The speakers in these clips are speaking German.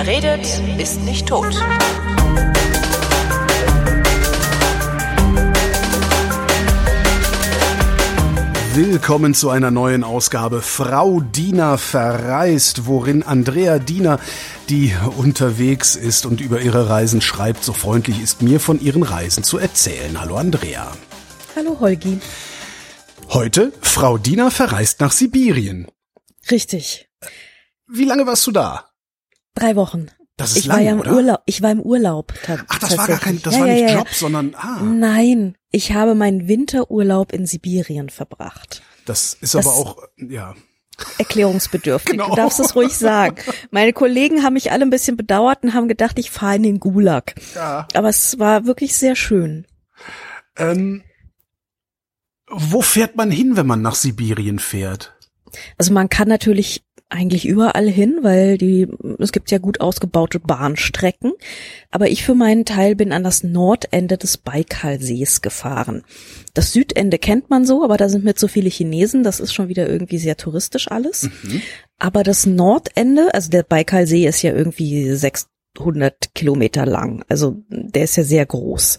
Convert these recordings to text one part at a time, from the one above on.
Wer redet, ist nicht tot. Willkommen zu einer neuen Ausgabe Frau Diener verreist, worin Andrea Diener, die unterwegs ist und über ihre Reisen schreibt, so freundlich ist, mir von ihren Reisen zu erzählen. Hallo Andrea. Hallo Holgi. Heute Frau Diener verreist nach Sibirien. Richtig. Wie lange warst du da? Drei Wochen. Das ist ich lang, war ja im oder? Urlaub. Ich war im Urlaub. Ach, das war gar kein, das ja, war nicht ja, ja. Job, sondern ah, Nein, ich habe meinen Winterurlaub in Sibirien verbracht. das ist Das- aber auch ja. Erklärungsbedürftig. Genau. Du darfst es ruhig sagen. Meine Kollegen haben mich alle ein bisschen bedauert und haben gedacht, ich fahre in den Gulag. ja. Aber es war wirklich sehr schön. Ähm, wo fährt man hin, wenn man nach Sibirien fährt? Also man kann natürlich eigentlich überall hin, weil die, es gibt ja gut ausgebaute Bahnstrecken. Aber ich für meinen Teil bin an das Nordende des Baikalsees gefahren. Das Südende kennt man so, aber da sind mir zu viele Chinesen. Das ist schon wieder irgendwie sehr touristisch alles. Aber das Nordende, also der Baikalsee ist ja irgendwie 600 Kilometer lang. Also der ist ja sehr groß.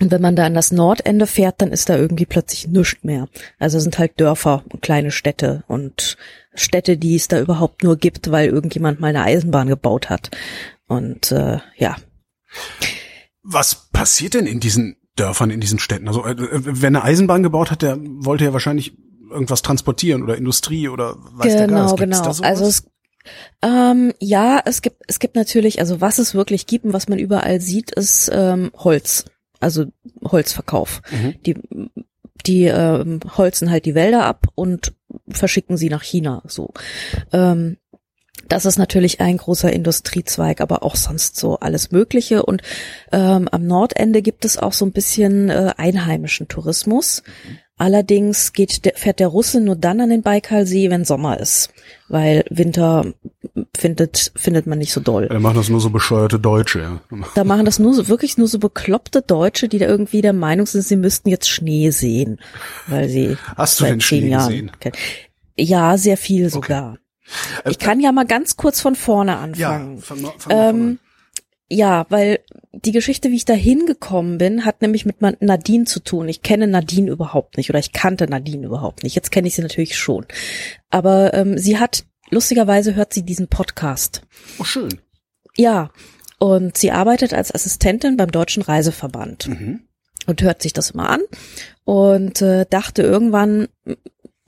Und wenn man da an das Nordende fährt, dann ist da irgendwie plötzlich nichts mehr. Also sind halt Dörfer und kleine Städte und Städte, die es da überhaupt nur gibt, weil irgendjemand mal eine Eisenbahn gebaut hat. Und äh, ja, Was passiert denn in diesen Dörfern, in diesen Städten? Also äh, wer eine Eisenbahn gebaut hat, der wollte ja wahrscheinlich irgendwas transportieren oder Industrie oder weiß der genau, Geist. Gibt's genau. Sowas? also es ähm, ja, es gibt es gibt natürlich, also was es wirklich gibt und was man überall sieht, ist ähm, Holz, also Holzverkauf. Mhm. Die die ähm, holzen halt die Wälder ab und verschicken sie nach China. So. Ähm, das ist natürlich ein großer Industriezweig, aber auch sonst so alles Mögliche. Und ähm, am Nordende gibt es auch so ein bisschen äh, einheimischen Tourismus. Allerdings geht der, fährt der Russe nur dann an den Baikalsee, wenn Sommer ist, weil Winter findet findet man nicht so doll. Er macht das nur so bescheuerte Deutsche. Ja. Da machen das nur so wirklich nur so bekloppte Deutsche, die da irgendwie der Meinung sind, sie müssten jetzt Schnee sehen, weil sie Hast du zehn Schnee Jahren gesehen? kennen. Ja, sehr viel sogar. Ich kann ja mal ganz kurz von vorne Ja, anfangen. fang mal, fang mal Ähm, ja, weil die Geschichte, wie ich da hingekommen bin, hat nämlich mit Nadine zu tun. Ich kenne Nadine überhaupt nicht oder ich kannte Nadine überhaupt nicht. Jetzt kenne ich sie natürlich schon. Aber ähm, sie hat, lustigerweise hört sie diesen Podcast. Oh, schön. Ja, und sie arbeitet als Assistentin beim Deutschen Reiseverband Mhm. und hört sich das immer an und äh, dachte irgendwann,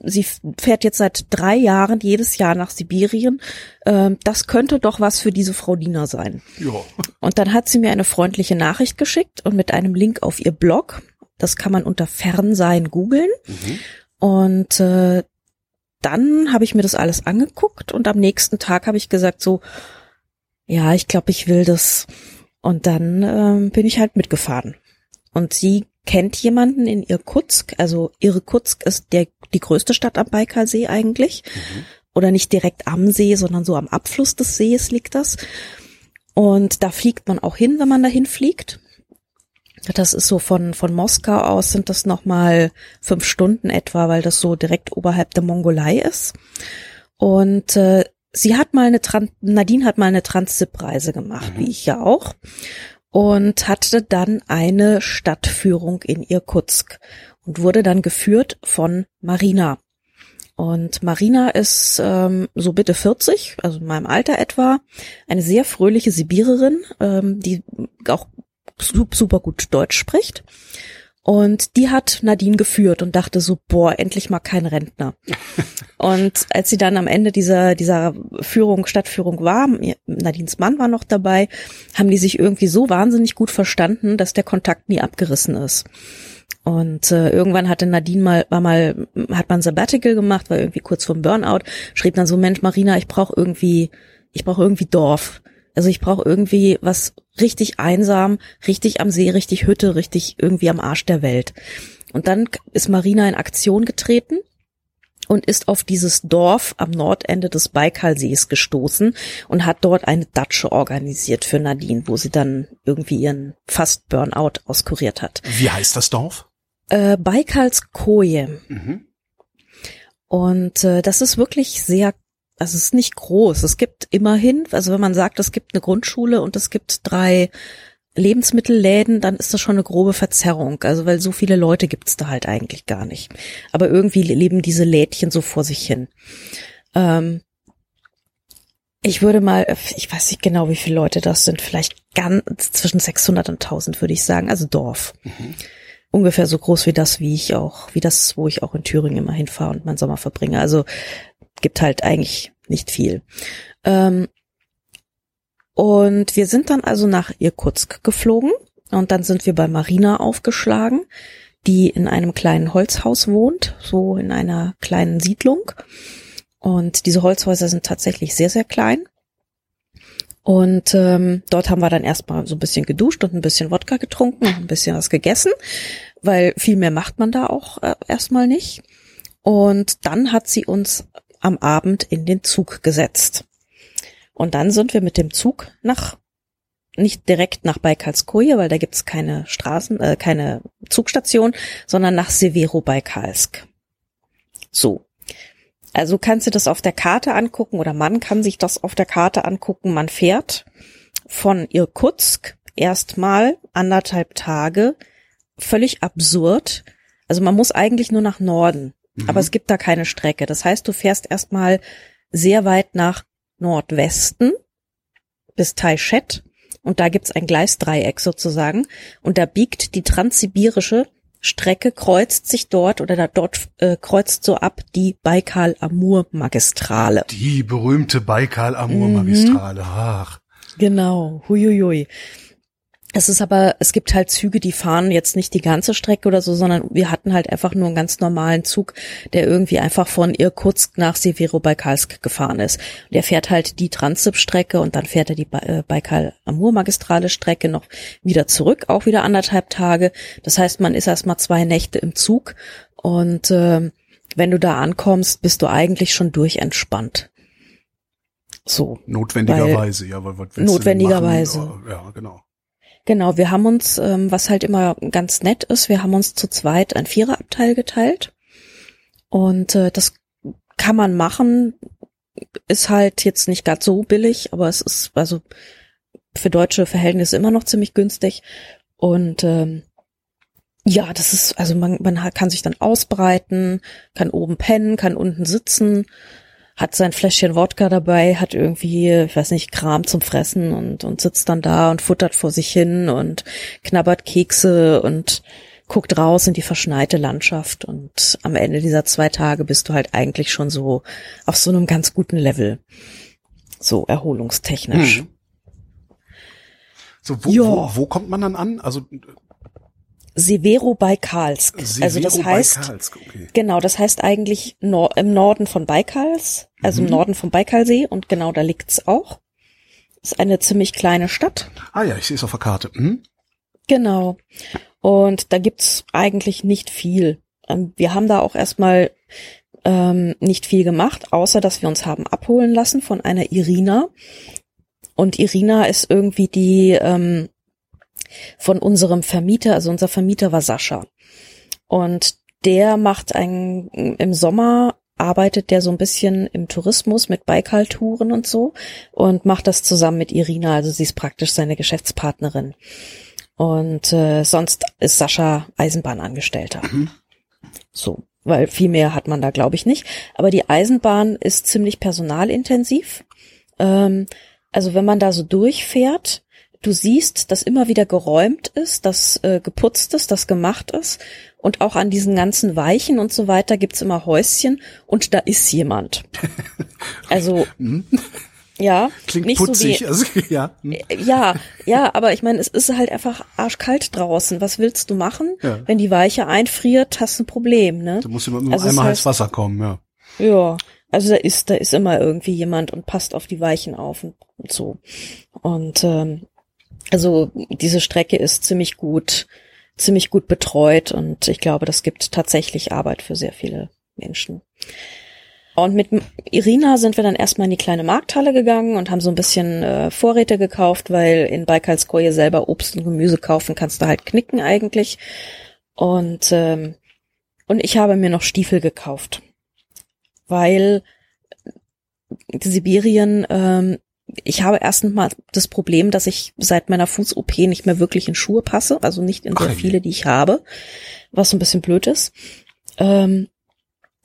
sie fährt jetzt seit drei Jahren jedes Jahr nach Sibirien. Ähm, das könnte doch was für diese Frau Diener sein. Ja. Und dann hat sie mir eine freundliche Nachricht geschickt und mit einem Link auf ihr Blog. Das kann man unter Fernsein googeln. Mhm. Und äh, dann habe ich mir das alles angeguckt und am nächsten Tag habe ich gesagt so, ja, ich glaube, ich will das. Und dann ähm, bin ich halt mitgefahren. Und sie kennt jemanden in Irkutsk, also Irkutsk ist der, die größte Stadt am Baikalsee eigentlich. Oder nicht direkt am See, sondern so am Abfluss des Sees liegt das. Und da fliegt man auch hin, wenn man dahin fliegt. Das ist so von, von Moskau aus sind das nochmal fünf Stunden etwa, weil das so direkt oberhalb der Mongolei ist. Und äh, sie hat mal eine Tran Nadine hat mal eine Transsip-Reise gemacht, wie ich ja auch. Und hatte dann eine Stadtführung in Irkutsk und wurde dann geführt von Marina. Und Marina ist ähm, so bitte 40, also in meinem Alter etwa, eine sehr fröhliche Sibirerin, ähm, die auch su- super gut Deutsch spricht. Und die hat Nadine geführt und dachte so, boah, endlich mal kein Rentner. und als sie dann am Ende dieser, dieser Führung, Stadtführung war, Nadines Mann war noch dabei, haben die sich irgendwie so wahnsinnig gut verstanden, dass der Kontakt nie abgerissen ist. Und äh, irgendwann hatte Nadine mal, war mal, hat man Sabbatical gemacht, war irgendwie kurz vorm Burnout, schrieb dann so, Mensch, Marina, ich brauche irgendwie, ich brauche irgendwie Dorf. Also ich brauche irgendwie was richtig einsam, richtig am See, richtig Hütte, richtig irgendwie am Arsch der Welt. Und dann ist Marina in Aktion getreten und ist auf dieses Dorf am Nordende des Baikalsees gestoßen und hat dort eine Datsche organisiert für Nadine, wo sie dann irgendwie ihren fast Burnout auskuriert hat. Wie heißt das Dorf? Äh, Baikalskoje. Mhm. Und äh, das ist wirklich sehr also es ist nicht groß. Es gibt immerhin, also wenn man sagt, es gibt eine Grundschule und es gibt drei Lebensmittelläden, dann ist das schon eine grobe Verzerrung. Also weil so viele Leute gibt's da halt eigentlich gar nicht. Aber irgendwie leben diese Lädchen so vor sich hin. Ähm, ich würde mal, ich weiß nicht genau, wie viele Leute das sind, vielleicht ganz zwischen 600 und 1000 würde ich sagen, also Dorf. Mhm. Ungefähr so groß wie das, wie ich auch, wie das, wo ich auch in Thüringen immer hinfahre und meinen Sommer verbringe. Also gibt halt eigentlich nicht viel. Ähm, und wir sind dann also nach Irkutsk geflogen und dann sind wir bei Marina aufgeschlagen, die in einem kleinen Holzhaus wohnt, so in einer kleinen Siedlung. Und diese Holzhäuser sind tatsächlich sehr, sehr klein. Und ähm, dort haben wir dann erstmal so ein bisschen geduscht und ein bisschen Wodka getrunken und ein bisschen was gegessen, weil viel mehr macht man da auch äh, erstmal nicht. Und dann hat sie uns am Abend in den Zug gesetzt. Und dann sind wir mit dem Zug nach nicht direkt nach Baikalskoje, weil da gibt's keine Straßen, äh, keine Zugstation, sondern nach Severo-Baikalsk. So. Also kannst du das auf der Karte angucken oder man kann sich das auf der Karte angucken. Man fährt von Irkutsk erstmal anderthalb Tage. Völlig absurd. Also man muss eigentlich nur nach Norden, mhm. aber es gibt da keine Strecke. Das heißt, du fährst erstmal sehr weit nach Nordwesten bis Taishet und da gibt's ein Gleisdreieck sozusagen und da biegt die transsibirische Strecke kreuzt sich dort oder da dort äh, kreuzt so ab die Baikal-Amur-Magistrale. Die berühmte Baikal-Amur-Magistrale. Mhm. Ach. Genau. Huiuiui. Es ist aber, es gibt halt Züge, die fahren jetzt nicht die ganze Strecke oder so, sondern wir hatten halt einfach nur einen ganz normalen Zug, der irgendwie einfach von Irkutsk nach Severobaikalsk gefahren ist. Der fährt halt die Transip-Strecke und dann fährt er die äh, Baikal-Amur-Magistrale Strecke noch wieder zurück, auch wieder anderthalb Tage. Das heißt, man ist erstmal zwei Nächte im Zug und äh, wenn du da ankommst, bist du eigentlich schon durchentspannt. So. Notwendigerweise, weil, ja, weil was Notwendigerweise. Ja, genau. Genau, wir haben uns, ähm, was halt immer ganz nett ist, wir haben uns zu zweit ein Viererabteil geteilt. Und äh, das kann man machen, ist halt jetzt nicht ganz so billig, aber es ist also für deutsche Verhältnisse immer noch ziemlich günstig. Und ähm, ja, das ist, also man, man kann sich dann ausbreiten, kann oben pennen, kann unten sitzen hat sein Fläschchen Wodka dabei, hat irgendwie, ich weiß nicht, Kram zum Fressen und, und sitzt dann da und futtert vor sich hin und knabbert Kekse und guckt raus in die verschneite Landschaft und am Ende dieser zwei Tage bist du halt eigentlich schon so auf so einem ganz guten Level. So erholungstechnisch. Hm. So, wo, wo, wo kommt man dann an? Also Severo-Baikalsk. Also das heißt, okay. genau, das heißt eigentlich Nor im Norden von Baikals, also mhm. im Norden vom Baikalsee und genau da liegt's auch. Ist eine ziemlich kleine Stadt. Ah ja, ich sehe es auf der Karte. Mhm. Genau. Und da gibt's eigentlich nicht viel. Ähm, wir haben da auch erstmal ähm, nicht viel gemacht, außer dass wir uns haben abholen lassen von einer Irina. Und Irina ist irgendwie die ähm, von unserem Vermieter, also unser Vermieter war Sascha. Und der macht ein, im Sommer arbeitet der so ein bisschen im Tourismus mit Baikal-Touren und so und macht das zusammen mit Irina, also sie ist praktisch seine Geschäftspartnerin. Und äh, sonst ist Sascha Eisenbahnangestellter. Mhm. So, weil viel mehr hat man da, glaube ich, nicht. Aber die Eisenbahn ist ziemlich personalintensiv. Ähm, also wenn man da so durchfährt, du siehst, dass immer wieder geräumt ist, dass äh, geputzt ist, dass gemacht ist. Und auch an diesen ganzen Weichen und so weiter gibt's immer Häuschen und da ist jemand. Also hm? ja, klingt nicht putzig, so wie, also, ja. Hm. ja, ja, aber ich meine, es ist halt einfach arschkalt draußen. Was willst du machen? Ja. Wenn die Weiche einfriert, hast du ein Problem, ne? Du musst immer nur also einmal heiß Wasser kommen, ja. Ja, also da ist, da ist immer irgendwie jemand und passt auf die Weichen auf und, und so. Und ähm, also diese Strecke ist ziemlich gut, ziemlich gut betreut und ich glaube, das gibt tatsächlich Arbeit für sehr viele Menschen. Und mit Irina sind wir dann erstmal in die kleine Markthalle gegangen und haben so ein bisschen äh, Vorräte gekauft, weil in Baikalskoje selber Obst und Gemüse kaufen kannst du halt knicken eigentlich. Und, ähm, und ich habe mir noch Stiefel gekauft, weil Sibirien, ähm, ich habe erstens mal das Problem, dass ich seit meiner Fuß-OP nicht mehr wirklich in Schuhe passe, also nicht in Ach, viele, die ich habe, was so ein bisschen blöd ist. Ähm,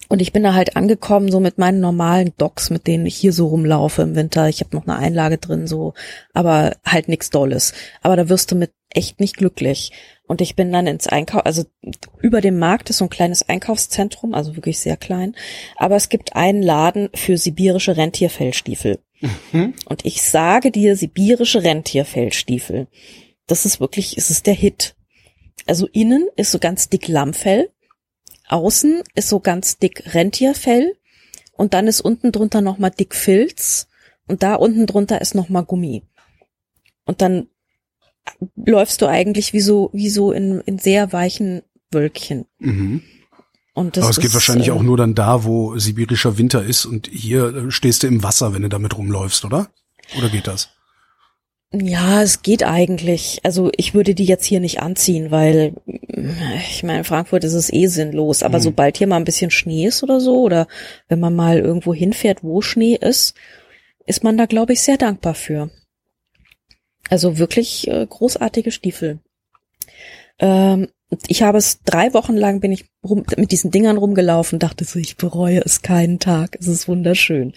und ich bin da halt angekommen, so mit meinen normalen Docks, mit denen ich hier so rumlaufe im Winter. Ich habe noch eine Einlage drin, so, aber halt nichts Dolles. Aber da wirst du mit echt nicht glücklich. Und ich bin dann ins Einkauf, also über dem Markt ist so ein kleines Einkaufszentrum, also wirklich sehr klein. Aber es gibt einen Laden für sibirische Rentierfellstiefel. Und ich sage dir, sibirische Rentierfellstiefel. Das ist wirklich, es ist der Hit. Also innen ist so ganz dick Lammfell. Außen ist so ganz dick Rentierfell. Und dann ist unten drunter nochmal dick Filz. Und da unten drunter ist nochmal Gummi. Und dann läufst du eigentlich wie so, wie so in, in sehr weichen Wölkchen. Mhm. Und das Aber es geht wahrscheinlich äh, auch nur dann da, wo sibirischer Winter ist und hier äh, stehst du im Wasser, wenn du damit rumläufst, oder? Oder geht das? Ja, es geht eigentlich. Also ich würde die jetzt hier nicht anziehen, weil ich meine, in Frankfurt ist es eh sinnlos. Aber Mhm. sobald hier mal ein bisschen Schnee ist oder so, oder wenn man mal irgendwo hinfährt, wo Schnee ist, ist man da, glaube ich, sehr dankbar für. Also wirklich äh, großartige Stiefel. Ähm, ich habe es drei Wochen lang bin ich rum, mit diesen Dingern rumgelaufen, dachte so, ich bereue es keinen Tag. Es ist wunderschön.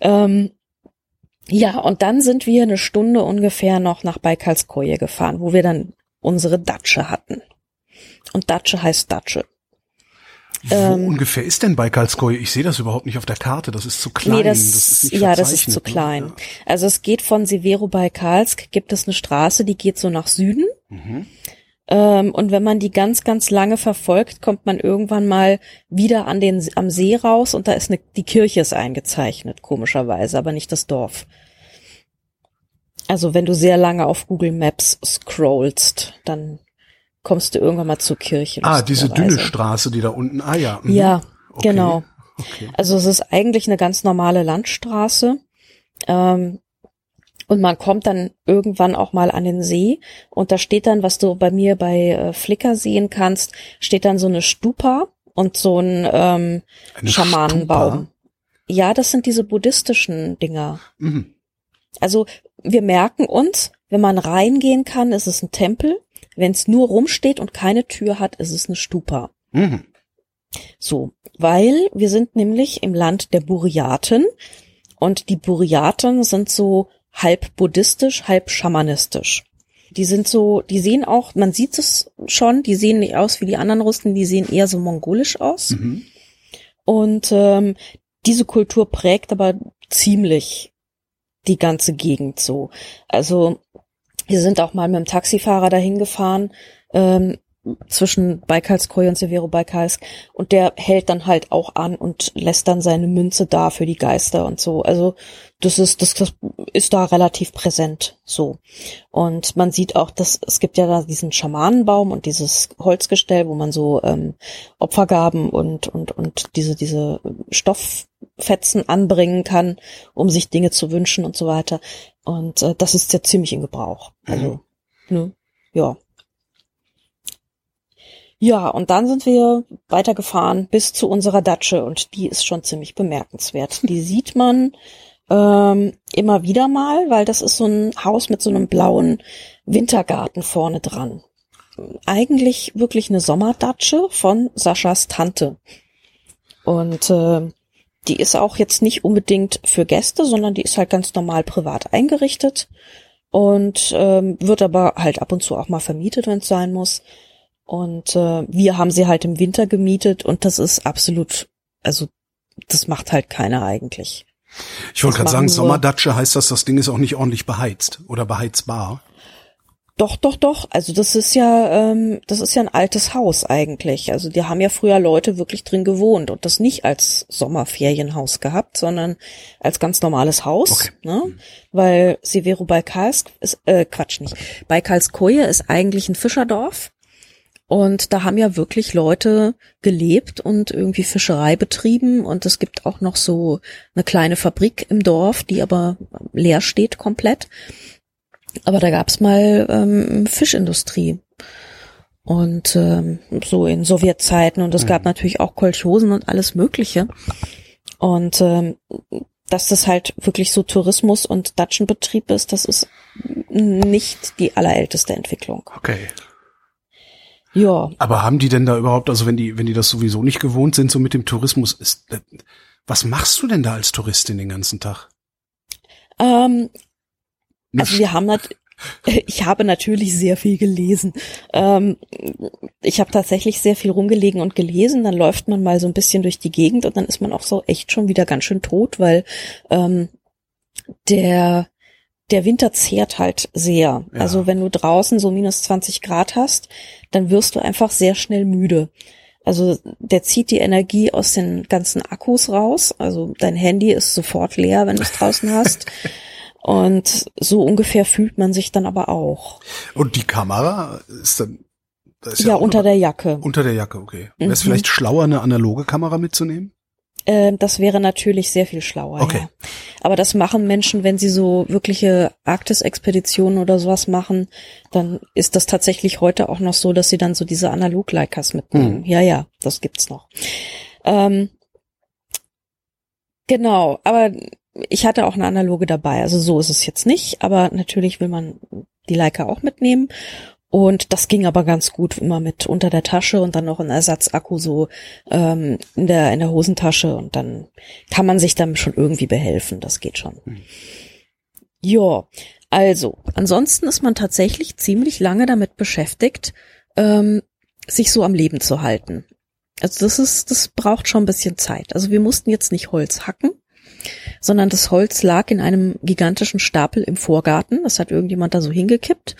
Ähm, ja, und dann sind wir eine Stunde ungefähr noch nach Baikalskoje gefahren, wo wir dann unsere Datsche hatten. Und Datsche heißt Datsche. Wo Ähm, ungefähr ist denn Baikalskoje? Ich sehe das überhaupt nicht auf der Karte. Das ist zu klein. nee, das, ist nicht ja, das ist zu ne? klein. Ja. Also es geht von Severo-Baikalsk, gibt es eine Straße, die geht so nach Süden. Mhm. Ähm, und wenn man die ganz, ganz lange verfolgt, kommt man irgendwann mal wieder an den, am See raus und da ist eine, die Kirche ist eingezeichnet, komischerweise, aber nicht das Dorf. Also wenn du sehr lange auf Google Maps scrollst, dann kommst du irgendwann mal zur Kirche. Ah, diese dünne. Straße, die da unten. Ah ja. mhm. Ja, Okay. genau. Okay. Also es ist eigentlich eine ganz normale Landstraße. Ähm, und man kommt dann irgendwann auch mal an den See und da steht dann, was du bei mir bei äh, Flickr sehen kannst, steht dann so eine Stupa und so ein ähm, Eine Schamanenbaum. Stupa? Ja, das sind diese buddhistischen Dinger. Mhm. Also wir merken uns, wenn man reingehen kann, ist es ein Tempel. Wenn es nur rumsteht und keine Tür hat, ist es eine Stupa. Mhm. So, weil wir sind nämlich im Land der Buryaten und die Buryaten sind so halb buddhistisch, halb schamanistisch. Die sind so, die sehen auch, man sieht es schon, die sehen nicht aus wie die anderen Russen, die sehen eher so mongolisch aus. Mhm. Und ähm, diese Kultur prägt aber ziemlich die ganze Gegend so. Also wir sind auch mal mit dem Taxifahrer dahin gefahren, ähm, zwischen Baikalskoje und Severo-Baikalsk und der hält dann halt auch an und lässt dann seine Münze da für die Geister und so. Also das ist das, das ist da relativ präsent so. Und man sieht auch, dass es gibt ja da diesen Schamanenbaum und dieses Holzgestell, wo man so ähm, Opfergaben und und und diese diese Stofffetzen anbringen kann, um sich Dinge zu wünschen und so weiter. Und äh, das ist ja ziemlich in Gebrauch. Also ne, ja. Ja, und dann sind wir weitergefahren bis zu unserer Datsche und die ist schon ziemlich bemerkenswert. Die sieht man ähm, immer wieder mal, weil das ist so ein Haus mit so einem blauen Wintergarten vorne dran. Eigentlich wirklich eine Sommerdatsche von Saschas Tante. Und äh, die ist auch jetzt nicht unbedingt für Gäste, sondern die ist halt ganz normal privat eingerichtet und ähm, wird aber halt ab und zu auch mal vermietet, wenn es sein muss. Und äh, wir haben sie halt im Winter gemietet und das ist absolut, also das macht halt keiner eigentlich. Ich wollte gerade sagen, Sommerdatsche heißt das, das Ding ist auch nicht ordentlich beheizt oder beheizbar. Doch, doch, doch. Also das ist ja, ähm, das ist ja ein altes Haus eigentlich. Also die haben ja früher Leute wirklich drin gewohnt und das nicht als Sommerferienhaus gehabt, sondern als ganz normales Haus. Okay. Ne? Weil Severo Baikalsk ist, äh, Quatsch nicht. Baikalskoje ist eigentlich ein Fischerdorf. Und da haben ja wirklich Leute gelebt und irgendwie Fischerei betrieben. Und es gibt auch noch so eine kleine Fabrik im Dorf, die aber leer steht komplett. Aber da gab's mal ähm, Fischindustrie. Und ähm, so in Sowjetzeiten. Und es gab natürlich auch Kolchosen und alles Mögliche. Und ähm, dass das halt wirklich so Tourismus und Datschenbetrieb ist, das ist nicht die allerälteste Entwicklung. Okay. Ja. Aber haben die denn da überhaupt, also wenn die, wenn die das sowieso nicht gewohnt sind, so mit dem Tourismus, ist, was machst du denn da als Touristin den ganzen Tag? Ähm, also wir haben nat ich habe natürlich sehr viel gelesen. Ähm, ich habe tatsächlich sehr viel rumgelegen und gelesen. Dann läuft man mal so ein bisschen durch die Gegend und dann ist man auch so echt schon wieder ganz schön tot, weil ähm, der der Winter zehrt halt sehr. Ja. Also wenn du draußen so minus 20 Grad hast, dann wirst du einfach sehr schnell müde. Also der zieht die Energie aus den ganzen Akkus raus. Also dein Handy ist sofort leer, wenn du es draußen hast. Und so ungefähr fühlt man sich dann aber auch. Und die Kamera ist dann, da ist Ja, auch unter noch- der Jacke. unter der Jacke, okay. Wäre es Mhm. vielleicht schlauer, eine analoge Kamera mitzunehmen? Ähm, das wäre natürlich sehr viel schlauer. Okay. Ja. Aber das machen Menschen, wenn sie so wirkliche Arktis-Expeditionen oder sowas machen, dann ist das tatsächlich heute auch noch so, dass sie dann so diese Analog-Leicas mitnehmen. Hm. Ja, ja, das gibt's noch. Ähm, genau, aber ich hatte auch eine analoge dabei. Also so ist es jetzt nicht, aber natürlich will man die Leica auch mitnehmen. Und das ging aber ganz gut immer mit unter der Tasche und dann noch ein Ersatzakku so ähm, in der in der Hosentasche und dann kann man sich dann schon irgendwie behelfen. Das geht schon. Ja, also ansonsten ist man tatsächlich ziemlich lange damit beschäftigt, ähm, sich so am Leben zu halten. Also das ist, das braucht schon ein bisschen Zeit. Also wir mussten jetzt nicht Holz hacken, sondern das Holz lag in einem gigantischen Stapel im Vorgarten. Das hat irgendjemand da so hingekippt.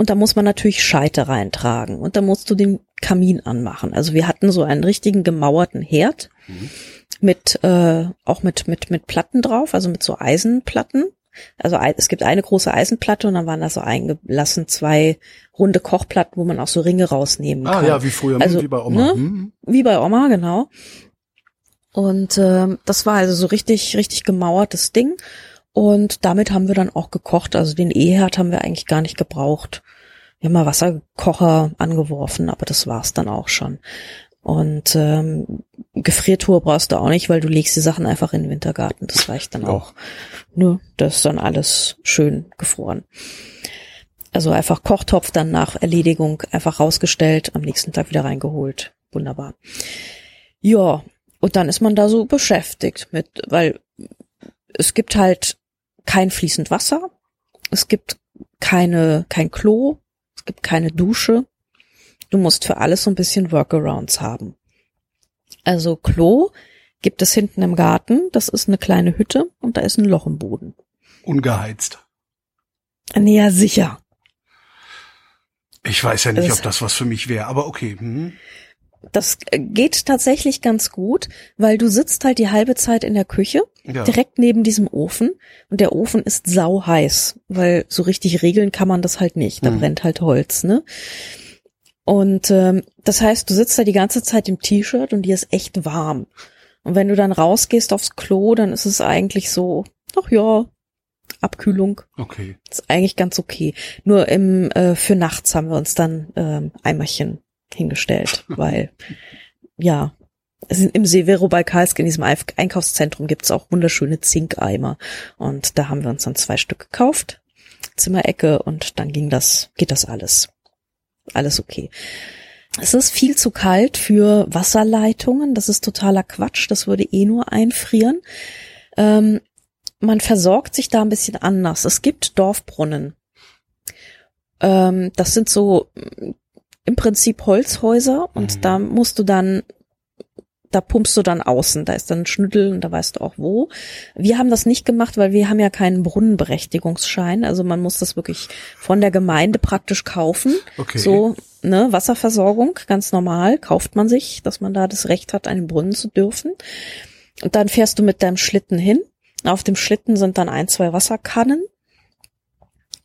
Und da muss man natürlich Scheite reintragen. Und da musst du den Kamin anmachen. Also wir hatten so einen richtigen gemauerten Herd mit äh, auch mit mit mit Platten drauf, also mit so Eisenplatten. Also es gibt eine große Eisenplatte und dann waren da so eingelassen zwei runde Kochplatten, wo man auch so Ringe rausnehmen Ah kann. ja, wie früher, Also, wie bei Oma. ne? Hm. Wie bei Oma, genau. Und ähm, das war also so richtig, richtig gemauertes Ding. Und damit haben wir dann auch gekocht. Also den E-Herd haben wir eigentlich gar nicht gebraucht. Wir haben mal Wasserkocher angeworfen, aber das war's dann auch schon. Und ähm, Gefriertour brauchst du auch nicht, weil du legst die Sachen einfach in den Wintergarten. Das reicht dann Ja. auch. Ne, das ist dann alles schön gefroren. Also einfach Kochtopf dann nach Erledigung einfach rausgestellt, am nächsten Tag wieder reingeholt. Wunderbar. Ja, und dann ist man da so beschäftigt mit, weil es gibt halt kein fließend Wasser, es gibt keine, kein Klo, es gibt keine Dusche. Du musst für alles so ein bisschen Workarounds haben. Also Klo gibt es hinten im Garten, das ist eine kleine Hütte und da ist ein Loch im Boden. Ungeheizt. Nee, ja, sicher. Ich weiß ja nicht, Das- ob das was für mich wäre, aber okay. Hm. Das geht tatsächlich ganz gut, weil du sitzt halt die halbe Zeit in der Küche, Ja. direkt neben diesem Ofen und der Ofen ist sau heiß, weil so richtig regeln kann man das halt nicht. Da Mhm. brennt halt Holz, ne? Und ähm, das heißt, du sitzt da die ganze Zeit im T-Shirt und dir ist echt warm. Und wenn du dann rausgehst aufs Klo, dann ist es eigentlich so, ach ja, Abkühlung. Okay. Ist eigentlich ganz okay. Nur im äh, für nachts haben wir uns dann ähm, Eimerchen hingestellt, weil ja, im Severo Balkalsk in diesem Einkaufszentrum gibt's auch wunderschöne Zinkeimer und da haben wir uns dann zwei Stück gekauft, Zimmerecke und dann ging das, geht das alles, alles okay. Es ist viel zu kalt für Wasserleitungen, das ist totaler Quatsch, das würde eh nur einfrieren. Ähm, man versorgt sich da ein bisschen anders. Es gibt Dorfbrunnen. Ähm, das sind so im Prinzip Holzhäuser und Mhm. da musst du dann, da pumpst du dann außen. Da ist dann ein Schnüttel und da weißt du auch wo. Wir haben das nicht gemacht, weil wir haben ja keinen Brunnenberechtigungsschein. Also man muss das wirklich von der Gemeinde praktisch kaufen. Okay. So, ne, Wasserversorgung, ganz normal, kauft man sich, dass man da das Recht hat, einen Brunnen zu dürfen. Und dann fährst du mit deinem Schlitten hin. Auf dem Schlitten sind dann ein, zwei Wasserkannen.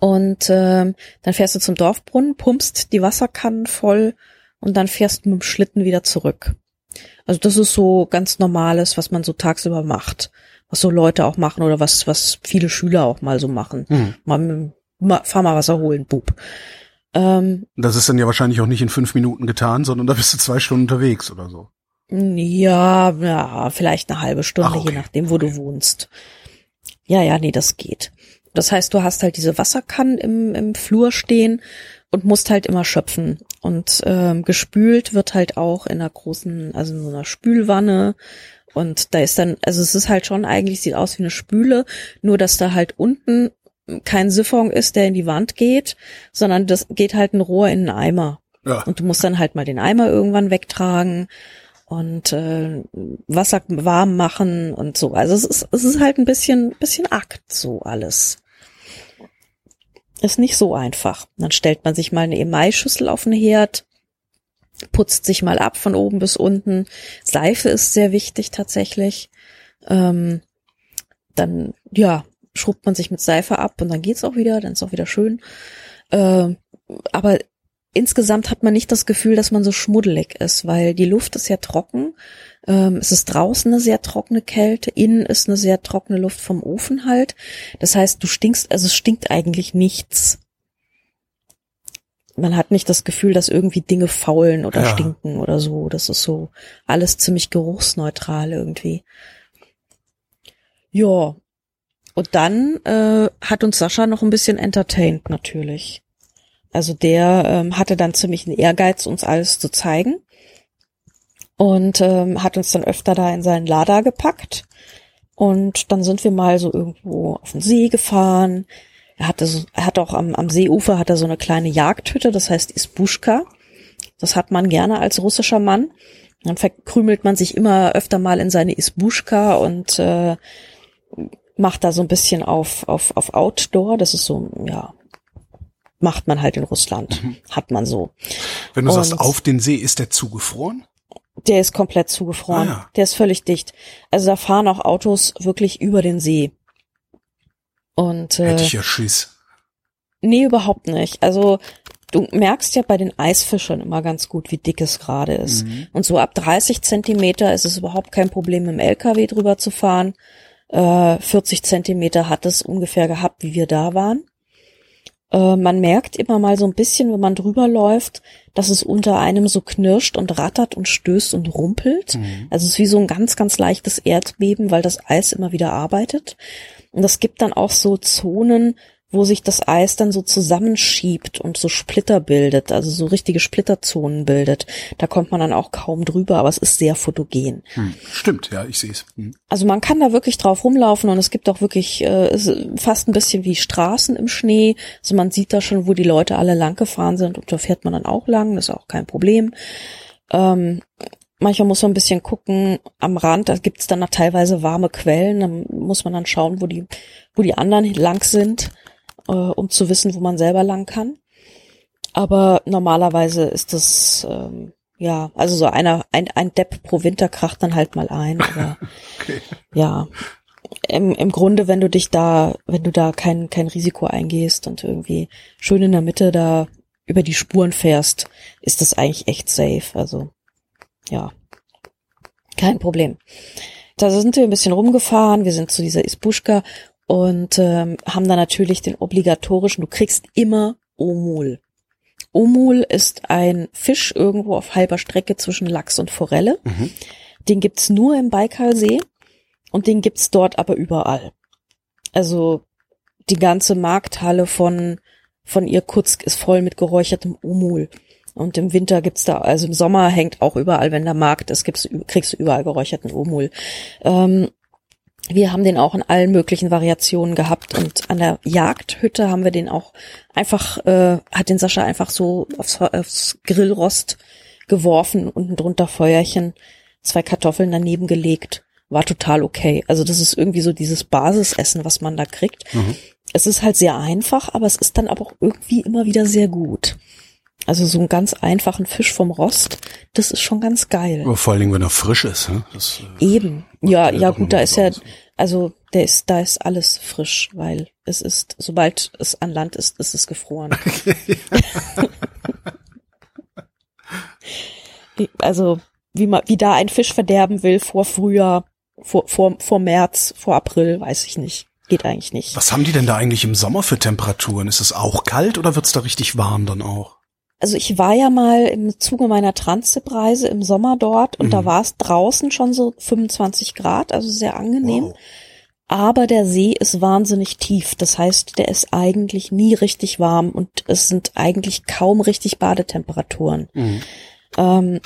Und ähm, dann fährst du zum Dorfbrunnen, pumpst die Wasserkannen voll und dann fährst du mit dem Schlitten wieder zurück. Also das ist so ganz normales, was man so tagsüber macht. Was so Leute auch machen oder was, was viele Schüler auch mal so machen. Hm. Mal, mal fahr mal Wasser holen, Bub. Ähm, Das ist dann ja wahrscheinlich auch nicht in fünf Minuten getan, sondern da bist du zwei Stunden unterwegs oder so. Ja, ja, vielleicht eine halbe Stunde, Ach, okay. je nachdem, wo du wohnst. Ja, ja, nee, das geht. Das heißt, du hast halt diese Wasserkannen im, im Flur stehen und musst halt immer schöpfen. Und ähm, gespült wird halt auch in einer großen, also in so einer Spülwanne. Und da ist dann, also es ist halt schon eigentlich, sieht aus wie eine Spüle, nur dass da halt unten kein Siphon ist, der in die Wand geht, sondern das geht halt ein Rohr in einen Eimer. Ja. Und du musst dann halt mal den Eimer irgendwann wegtragen und äh, Wasser warm machen und so. Also es ist, es ist halt ein bisschen, bisschen Akt so alles. Ist nicht so einfach. Dann stellt man sich mal eine Emai-Schüssel auf den Herd, putzt sich mal ab von oben bis unten. Seife ist sehr wichtig tatsächlich. Ähm, dann, ja, schrubbt man sich mit Seife ab und dann geht's auch wieder, dann ist auch wieder schön. Äh, aber insgesamt hat man nicht das Gefühl, dass man so schmuddelig ist, weil die Luft ist ja trocken. Ähm, es ist draußen eine sehr trockene Kälte, innen ist eine sehr trockene Luft vom Ofen halt. Das heißt, du stinkst, also es stinkt eigentlich nichts. Man hat nicht das Gefühl, dass irgendwie Dinge faulen oder Ja. stinken oder so. Das ist so alles ziemlich geruchsneutral irgendwie. Ja. Und dann äh, hat uns Sascha noch ein bisschen entertained natürlich. Also der ähm, hatte dann ziemlich einen Ehrgeiz, uns alles zu zeigen. Und ähm, hat uns dann öfter da in seinen Lada gepackt. Und dann sind wir mal so irgendwo auf den See gefahren. Er hatte, so, er hat auch am, am Seeufer hat er so eine kleine Jagdhütte, das heißt Isbuschka. Das hat man gerne als russischer Mann. Dann verkrümelt man sich immer öfter mal in seine Isbuschka und äh, macht da so ein bisschen auf, auf, auf Outdoor. Das ist so, ja, macht man halt in Russland. Hat man so. Wenn du sagst, Und- auf den See, ist der zugefroren? Der ist komplett zugefroren. Ah, ja. Der ist völlig dicht. Also da fahren auch Autos wirklich über den See. Und äh, Hätte ich ja Schiss. nee, überhaupt nicht. Also du merkst ja bei den Eisfischern immer ganz gut, wie dick es gerade ist. Mhm. Und so ab 30 Zentimeter ist es überhaupt kein Problem, mit dem LKW drüber zu fahren. Äh, 40 Zentimeter hat es ungefähr gehabt, wie wir da waren. Äh, man merkt immer mal so ein bisschen, wenn man drüber läuft, dass es unter einem so knirscht und rattert und stößt und rumpelt. Mhm. Also es ist wie so ein ganz, ganz leichtes Erdbeben, weil das Eis immer wieder arbeitet. Und es gibt dann auch so Zonen, wo sich das Eis dann so zusammenschiebt und so Splitter bildet, also so richtige Splitterzonen bildet. Da kommt man dann auch kaum drüber, aber es ist sehr fotogen. Hm. Stimmt, ja, ich sehe es. Hm. Also man kann da wirklich drauf rumlaufen und es gibt auch wirklich äh, fast ein bisschen wie Straßen im Schnee. Also man sieht da schon, wo die Leute alle lang gefahren sind und da fährt man dann auch lang, das ist auch kein Problem. Ähm, manchmal muss man ein bisschen gucken am Rand, da gibt's dann noch teilweise warme Quellen, dann muss man dann schauen, wo die, wo die anderen lang sind, äh, um zu wissen, wo man selber lang kann. Aber normalerweise ist das ähm, ja, also so einer, ein, ein Depp pro Winter kracht dann halt mal ein, aber Okay. ja, im, im Grunde, wenn du dich da, wenn du da kein, kein Risiko eingehst und irgendwie schön in der Mitte da über die Spuren fährst, ist das eigentlich echt safe. Also, ja, kein Problem. Da sind wir ein bisschen rumgefahren, wir sind zu dieser Isbuschka und ähm, haben da natürlich den obligatorischen, du kriegst immer Omul. Omul ist ein Fisch irgendwo auf halber Strecke zwischen Lachs und Forelle. Mhm. Den gibt's nur im Baikalsee und den gibt's dort aber überall. Also die ganze Markthalle von von Irkutsk ist voll mit geräuchertem Omul. Und im Winter gibt's da, also im Sommer hängt auch überall, wenn der Markt ist, gibt's, kriegst du überall geräucherten Omul. Ähm, wir haben den auch in allen möglichen Variationen gehabt und an der Jagdhütte haben wir den auch einfach, äh, hat den Sascha einfach so aufs, aufs Grillrost geworfen, unten drunter Feuerchen, zwei Kartoffeln daneben gelegt. War total okay. Also das ist irgendwie so dieses Basisessen, was man da kriegt. Mhm. Es ist halt sehr einfach, aber es ist dann aber auch irgendwie immer wieder sehr gut. Also so einen ganz einfachen Fisch vom Rost, das ist schon ganz geil. Aber vor allen Dingen, wenn er frisch ist. Ne? Das, äh, Eben. Ja, ja gut, da ist ja, also der ist, da ist alles frisch, weil es ist, sobald es an Land ist, ist es gefroren. also wie man, wie da ein Fisch verderben will vor Frühjahr, vor, vor, vor März, vor April, weiß ich nicht. Geht eigentlich nicht. was haben die denn da eigentlich im Sommer für Temperaturen? Ist es auch kalt oder wird's da richtig warm dann auch? Also ich war ja mal im Zuge meiner Transip-Reise im Sommer dort und Mhm. da war es draußen schon so 25 Grad, also sehr angenehm. Wow. Aber der See ist wahnsinnig tief. Das heißt, der ist eigentlich nie richtig warm und es sind eigentlich kaum richtig Badetemperaturen. Mhm. Ähm,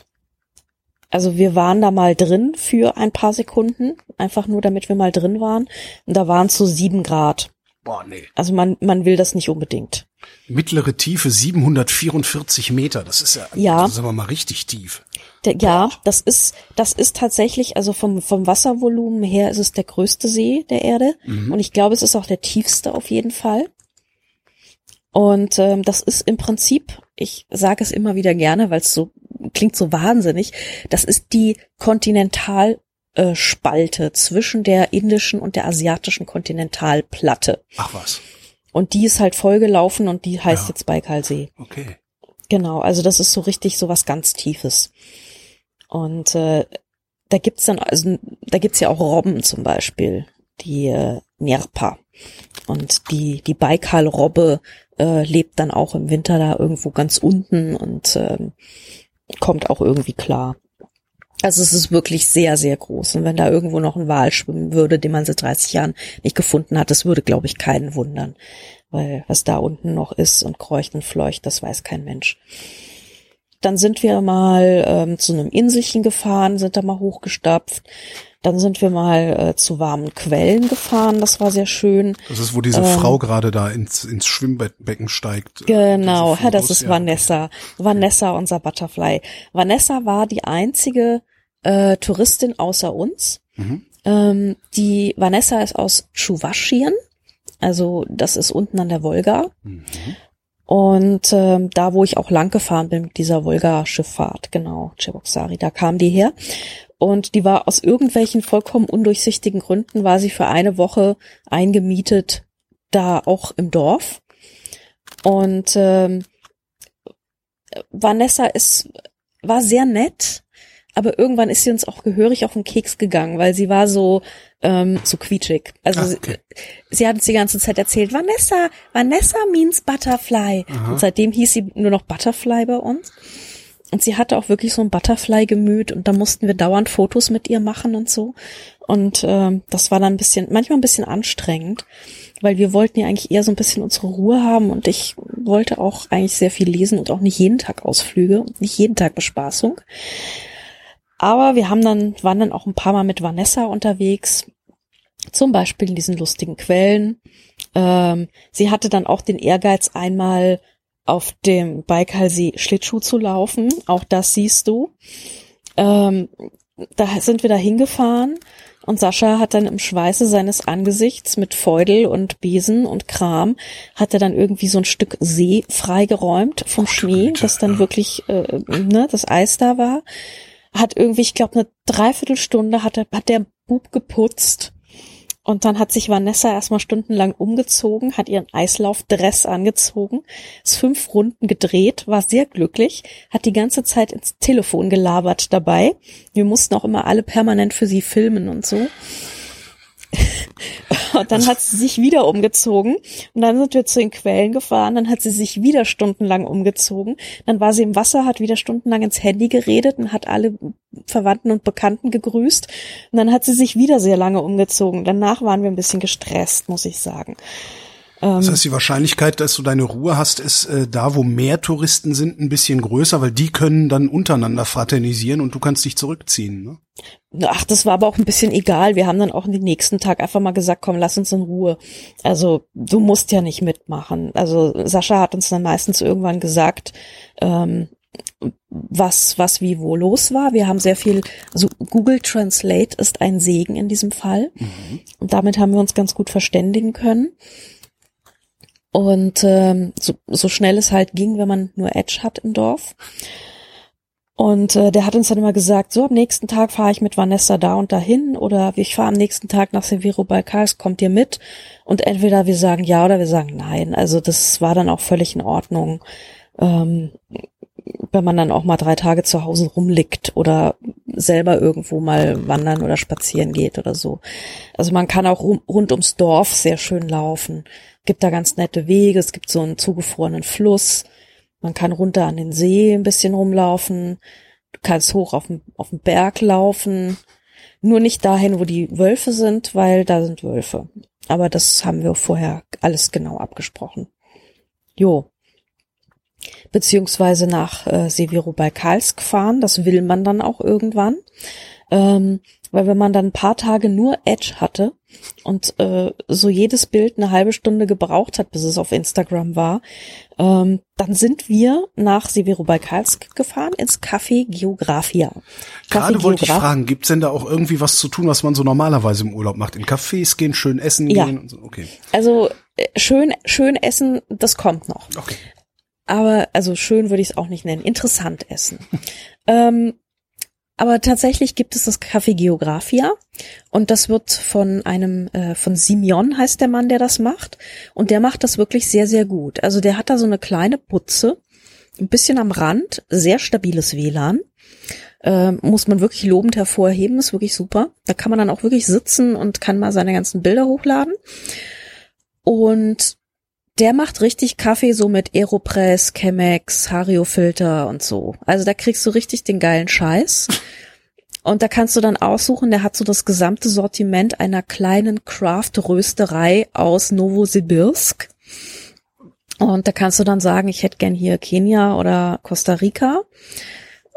also wir waren da mal drin für ein paar Sekunden, einfach nur damit wir mal drin waren. Und da waren es so sieben Grad. Boah, nee. Also man, man will das nicht unbedingt. Mittlere Tiefe 744 Meter. Das ist ja, Ja. das ist aber mal richtig tief. Der, ja, das ist, das ist tatsächlich, also vom, vom Wasservolumen her ist es der größte See der Erde. Mhm. Und ich glaube, es ist auch der tiefste auf jeden Fall. Und ähm, das ist im Prinzip, ich sage es immer wieder gerne, weil es so klingt so wahnsinnig, das ist die Kontinentalspalte äh, zwischen der indischen und der asiatischen Kontinentalplatte. Ach was. Und die ist halt vollgelaufen und die heißt Ja. jetzt Baikalsee. Okay. Genau, also das ist so richtig so was ganz Tiefes. Und äh, da gibt's dann, also da gibt's ja auch Robben zum Beispiel, die äh, Nerpa. Und die, die Baikal-Robbe äh, lebt dann auch im Winter da irgendwo ganz unten und ähm, kommt auch irgendwie klar. Also es ist wirklich sehr, sehr groß. Und wenn da irgendwo noch ein Wal schwimmen würde, den man seit 30 Jahren nicht gefunden hat, das würde, glaube ich, keinen wundern. Weil was da unten noch ist und kreucht und fleucht, das weiß kein Mensch. Dann sind wir mal ähm, zu einem Inselchen gefahren, sind da mal hochgestapft. Dann sind wir mal äh, zu warmen Quellen gefahren, das war sehr schön. Das ist, wo diese Ähm, Frau gerade da ins, ins Schwimmbecken steigt. Genau, Diese ja, das ist ja. Vanessa. Vanessa, unser Butterfly. Vanessa war die einzige äh, Touristin außer uns. Mhm. Ähm, die Vanessa ist aus Tschuwaschien, also das ist unten an der Wolga. Mhm. Und ähm, da, wo ich auch lang gefahren bin mit dieser Wolga-Schifffahrt, genau, Cheboksari, da kam die her. Und die war aus irgendwelchen vollkommen undurchsichtigen Gründen, war sie für eine Woche eingemietet, da auch im Dorf. Und ähm, Vanessa ist, war sehr nett, aber irgendwann ist sie uns auch gehörig auf den Keks gegangen, weil sie war so ähm, so quietschig. Also Ah, sie, okay. sie hat uns die ganze Zeit erzählt, Vanessa, Vanessa means Butterfly. Aha. Und seitdem hieß sie nur noch Butterfly bei uns. Und sie hatte auch wirklich so ein Butterfly-Gemüt und da mussten wir dauernd Fotos mit ihr machen und so. Und ähm, das war dann ein bisschen, manchmal ein bisschen anstrengend, weil wir wollten ja eigentlich eher so ein bisschen unsere Ruhe haben und ich wollte auch eigentlich sehr viel lesen und auch nicht jeden Tag Ausflüge und nicht jeden Tag Bespaßung. Aber wir haben dann, waren dann auch ein paar Mal mit Vanessa unterwegs, zum Beispiel in diesen lustigen Quellen. Ähm, sie hatte dann auch den Ehrgeiz, einmal auf dem Baikalsee Schlittschuh zu laufen. Auch das siehst du. Ähm, da sind wir da hingefahren und Sascha hat dann im Schweiße seines Angesichts mit Feudel und Besen und Kram hat er dann irgendwie so ein Stück See freigeräumt vom Schnee, das dann wirklich äh, ne, das Eis da war. Hat irgendwie, ich glaube, eine Dreiviertelstunde hat, er, hat der Bub geputzt und dann hat sich Vanessa erstmal stundenlang umgezogen, hat ihren Eislaufdress angezogen, ist fünf Runden gedreht, war sehr glücklich, hat die ganze Zeit ins Telefon gelabert dabei. Wir mussten auch immer alle permanent für sie filmen und so. Und dann hat sie sich wieder umgezogen und dann sind wir zu den Quellen gefahren, dann hat sie sich wieder stundenlang umgezogen, dann war sie im Wasser, hat wieder stundenlang ins Handy geredet und hat alle Verwandten und Bekannten gegrüßt und dann hat sie sich wieder sehr lange umgezogen. Danach waren wir ein bisschen gestresst, muss ich sagen. Das heißt, die Wahrscheinlichkeit, dass du deine Ruhe hast, ist äh, da, wo mehr Touristen sind, ein bisschen größer, weil die können dann untereinander fraternisieren und du kannst dich zurückziehen. Ne? Ach, das war aber auch ein bisschen egal. Wir haben dann auch den nächsten Tag einfach mal gesagt, komm, lass uns in Ruhe. Also du musst ja nicht mitmachen. Also Sascha hat uns dann meistens irgendwann gesagt, ähm, was, was wie wo los war. Wir haben sehr viel, also Google Translate ist ein Segen in diesem Fall. Und damit haben wir uns ganz gut verständigen können. Und ähm, so, so schnell es halt ging, wenn man nur Edge hat im Dorf. Und äh, der hat uns dann immer gesagt, so am nächsten Tag fahre ich mit Vanessa da und dahin oder ich fahre am nächsten Tag nach Severo Balkars, kommt ihr mit? Und entweder wir sagen ja oder wir sagen nein. Also das war dann auch völlig in Ordnung, ähm, wenn man dann auch mal drei Tage zu Hause rumliegt oder selber irgendwo mal wandern oder spazieren geht oder so. Also man kann auch rund ums Dorf sehr schön laufen. Gibt da ganz nette Wege, es gibt so einen zugefrorenen Fluss. Man kann runter an den See ein bisschen rumlaufen. Du kannst hoch auf den, auf den Berg laufen. Nur nicht dahin, wo die Wölfe sind, weil da sind Wölfe. Aber das haben wir vorher alles genau abgesprochen. Jo. Beziehungsweise nach äh, Severo bei Karlsk fahren. Das will man dann auch irgendwann. Ähm, weil wenn man dann ein paar Tage nur Edge hatte und äh, so jedes Bild eine halbe Stunde gebraucht hat, bis es auf Instagram war, ähm, dann sind wir nach Severobaikalsk gefahren ins Café Geografia. Gerade wollte ich fragen, gibt's denn da auch irgendwie was zu tun, was man so normalerweise im Urlaub macht? In Cafés gehen, schön essen ja. gehen und so? Okay. Also äh, schön, schön essen, das kommt noch. Okay. Aber also schön würde ich es auch nicht nennen. Interessant essen. ähm, aber tatsächlich gibt es das Café Geografia und das wird von einem, äh, von Simeon heißt der Mann, der das macht. Und der macht das wirklich sehr, sehr gut. Also der hat da so eine kleine Putze, ein bisschen am Rand, sehr stabiles WLAN. Äh, muss man wirklich lobend hervorheben, ist wirklich super. Da kann man dann auch wirklich sitzen und kann mal seine ganzen Bilder hochladen. Und der macht richtig Kaffee so mit Aeropress, Chemex, Hario-Filter und so. Also da kriegst du richtig den geilen Scheiß. Und da kannst du dann aussuchen, der hat so das gesamte Sortiment einer kleinen Craft-Rösterei aus Novosibirsk. Und da kannst du dann sagen, ich hätte gern hier Kenia oder Costa Rica.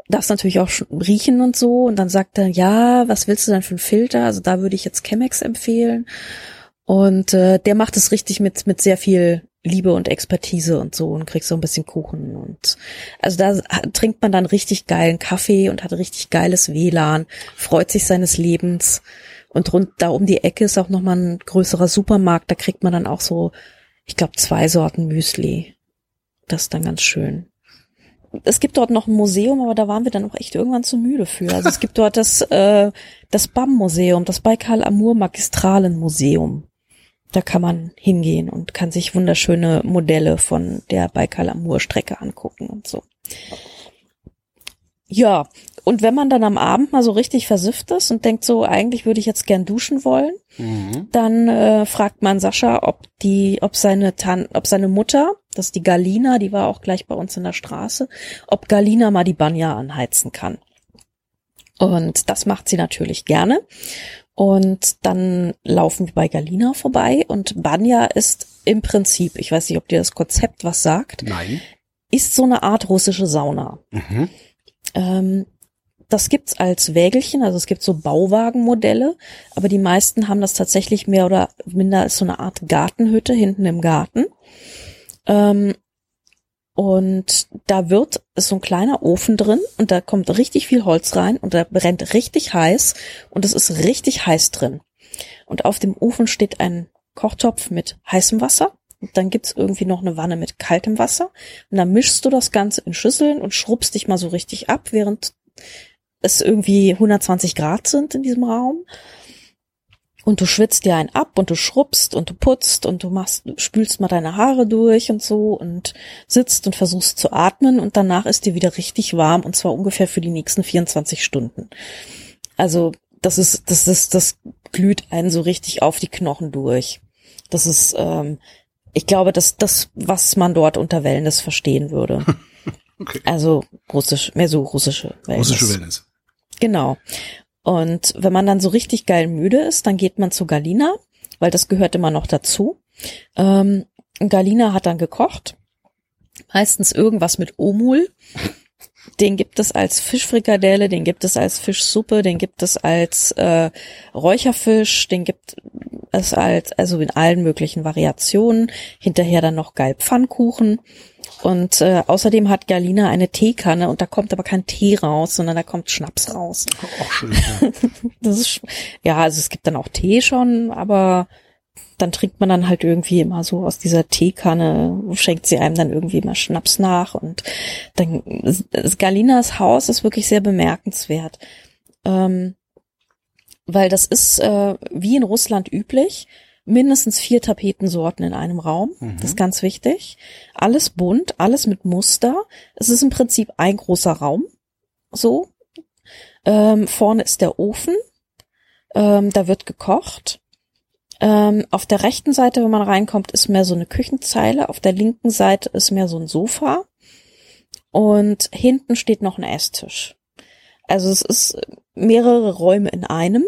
Darfst natürlich auch riechen und so. Und dann sagt er, ja, was willst du denn für einen Filter? Also da würde ich jetzt Chemex empfehlen. Und äh, der macht es richtig mit, mit sehr viel Liebe und Expertise und so und kriegst so ein bisschen Kuchen und also da trinkt man dann richtig geilen Kaffee und hat richtig geiles WLAN, freut sich seines Lebens und rund da um die Ecke ist auch nochmal ein größerer Supermarkt, da kriegt man dann auch so, ich glaube, zwei Sorten Müsli. Das ist dann ganz schön. Es gibt dort noch ein Museum, aber da waren wir dann auch echt irgendwann zu müde für. Also es gibt dort das, äh, das BAM-Museum, das Baikal Amur Magistralen Museum. Da kann man hingehen und kann sich wunderschöne Modelle von der Baikal Amur Strecke angucken und so. Ja, und wenn man dann am Abend mal so richtig versifft ist und denkt so, eigentlich würde ich jetzt gern duschen wollen, mhm. dann äh, fragt man Sascha, ob die, ob seine Tan ob seine Mutter, das ist die Galina, die war auch gleich bei uns in der Straße, ob Galina mal die Banja anheizen kann. Und das macht sie natürlich gerne. Und dann laufen wir bei Galina vorbei und Banja ist im Prinzip, ich weiß nicht, ob dir das Konzept was sagt. Nein. Ist so eine Art russische Sauna. Mhm. Ähm, das gibt's als Wägelchen, also es gibt so Bauwagenmodelle, aber die meisten haben das tatsächlich mehr oder minder als so eine Art Gartenhütte hinten im Garten. Ähm, und da wird, so ein kleiner Ofen drin und da kommt richtig viel Holz rein und da brennt richtig heiß und es ist richtig heiß drin. Und auf dem Ofen steht ein Kochtopf mit heißem Wasser. Und dann gibt's irgendwie noch eine Wanne mit kaltem Wasser. Und dann mischst du das Ganze in Schüsseln und schrubbst dich mal so richtig ab, während es irgendwie 120 Grad sind in diesem Raum und du schwitzt dir einen ab und du schrubbst und du putzt und du machst, spülst mal deine Haare durch und so und sitzt und versuchst zu atmen und danach ist dir wieder richtig warm und zwar ungefähr für die nächsten 24 Stunden. Also das ist, das ist, das glüht einen so richtig auf die Knochen durch. Das ist, ähm, ich glaube, dass das, was man dort unter Wellness verstehen würde. Okay. Also russisch, mehr so russische Wellness. Russische Wellness. Genau. Und wenn man dann so richtig geil müde ist, dann geht man zu Galina, weil das gehört immer noch dazu. Ähm, Galina hat dann gekocht, meistens irgendwas mit Omul. Den gibt es als Fischfrikadelle, den gibt es als Fischsuppe, den gibt es als äh, Räucherfisch, den gibt es als, also in allen möglichen Variationen. Hinterher dann noch geil Pfannkuchen. Und äh, außerdem hat Galina eine Teekanne und da kommt aber kein Tee raus, sondern da kommt Schnaps raus. Auch schön. Ja. das ist ja, also es gibt dann auch Tee schon, aber dann trinkt man dann halt irgendwie immer so aus dieser Teekanne, schenkt sie einem dann irgendwie immer Schnaps nach und dann Galinas Haus ist wirklich sehr bemerkenswert. Ähm, weil das ist äh, wie in Russland üblich mindestens vier Tapetensorten in einem Raum. Mhm. Das ist ganz wichtig. Alles bunt, alles mit Muster. Es ist im Prinzip ein großer Raum. So. Ähm, vorne ist der Ofen. Ähm, da wird gekocht. Ähm, auf der rechten Seite, wenn man reinkommt, ist mehr so eine Küchenzeile. Auf der linken Seite ist mehr so ein Sofa. Und hinten steht noch ein Esstisch. Also es ist mehrere Räume in einem.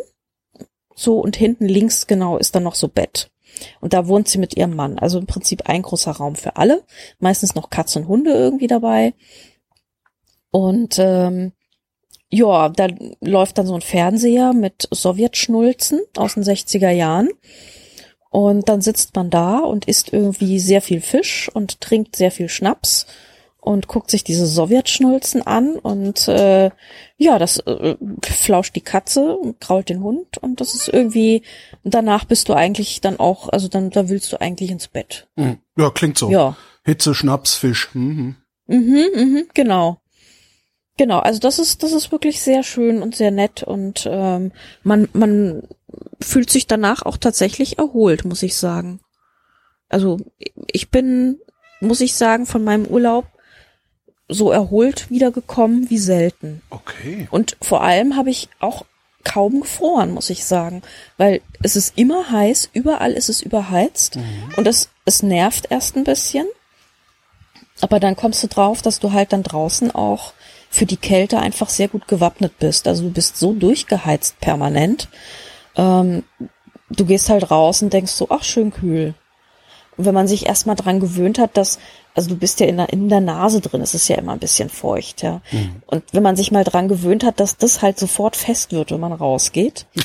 So, und hinten links genau ist dann noch so Bett. Und da wohnt sie mit ihrem Mann. Also im Prinzip ein großer Raum für alle. Meistens noch Katze und Hunde irgendwie dabei. Und ähm, ja, da läuft dann so ein Fernseher mit Sowjetschnulzen aus den 60er Jahren. Und dann sitzt man da und isst irgendwie sehr viel Fisch und trinkt sehr viel Schnaps und guckt sich diese Sowjetschnulzen an und äh, ja, das äh, flauscht die Katze und krault den Hund und das ist irgendwie danach bist du eigentlich dann auch, also dann da willst du eigentlich ins Bett. Hm. Ja, klingt so. Ja. Hitze, Schnaps, Fisch. Mhm. Mhm, mhm, genau. Genau, also das ist das ist wirklich sehr schön und sehr nett und ähm, man man fühlt sich danach auch tatsächlich erholt, muss ich sagen. Also ich bin, muss ich sagen, von meinem Urlaub so erholt wiedergekommen wie selten. Okay. Und vor allem habe ich auch kaum gefroren, muss ich sagen, weil es ist immer heiß, überall ist es überheizt Mhm. und es, es nervt erst ein bisschen. Aber dann kommst du drauf, dass du halt dann draußen auch für die Kälte einfach sehr gut gewappnet bist. Also du bist so durchgeheizt permanent. Ähm, du gehst halt raus und denkst so, ach, schön kühl. Und wenn man sich erstmal dran gewöhnt hat, dass, also du bist ja in der, in der Nase drin, es ist ja immer ein bisschen feucht, ja. Und wenn man sich mal dran gewöhnt hat, dass das halt sofort fest wird, wenn man rausgeht.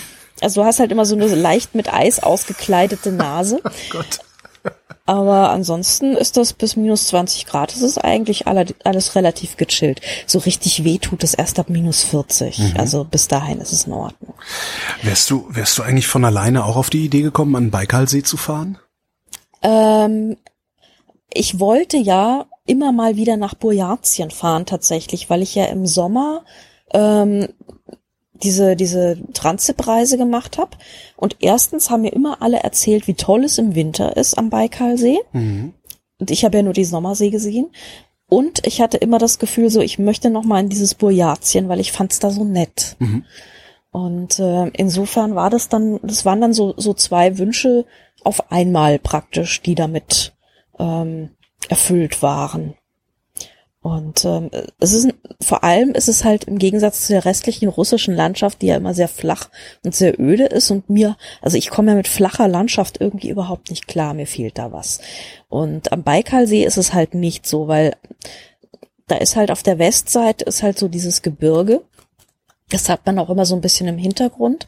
Also du hast halt immer so eine leicht mit Eis ausgekleidete Nase. Gott. Aber ansonsten ist das bis minus 20 Grad. Das ist eigentlich alle, alles relativ gechillt. So richtig weh tut es erst ab minus 40. Also bis dahin ist es in Ordnung. Wärst du, wärst du eigentlich von alleine auch auf die Idee gekommen, an den Baikalsee zu fahren? Ähm, ich wollte ja immer mal wieder nach Burjatien fahren tatsächlich, weil ich ja im Sommer ähm, diese diese Transitreise gemacht habe. Und erstens haben mir immer alle erzählt, wie toll es im Winter ist am Baikalsee. Mhm. Und ich habe ja nur die Sommersee gesehen. Und ich hatte immer das Gefühl, so ich möchte noch mal in dieses Burjatien, weil ich fand's da so nett. Mhm. Und äh, insofern war das dann, das waren dann so so zwei Wünsche auf einmal praktisch, die damit ähm, erfüllt waren. Und ähm, es ist vor allem ist es halt im Gegensatz zu der restlichen russischen Landschaft, die ja immer sehr flach und sehr öde ist und mir, also ich komme ja mit flacher Landschaft irgendwie überhaupt nicht klar, mir fehlt da was. Und am Baikalsee ist es halt nicht so, weil da ist halt auf der Westseite ist halt so dieses Gebirge. Das hat man auch immer so ein bisschen im Hintergrund.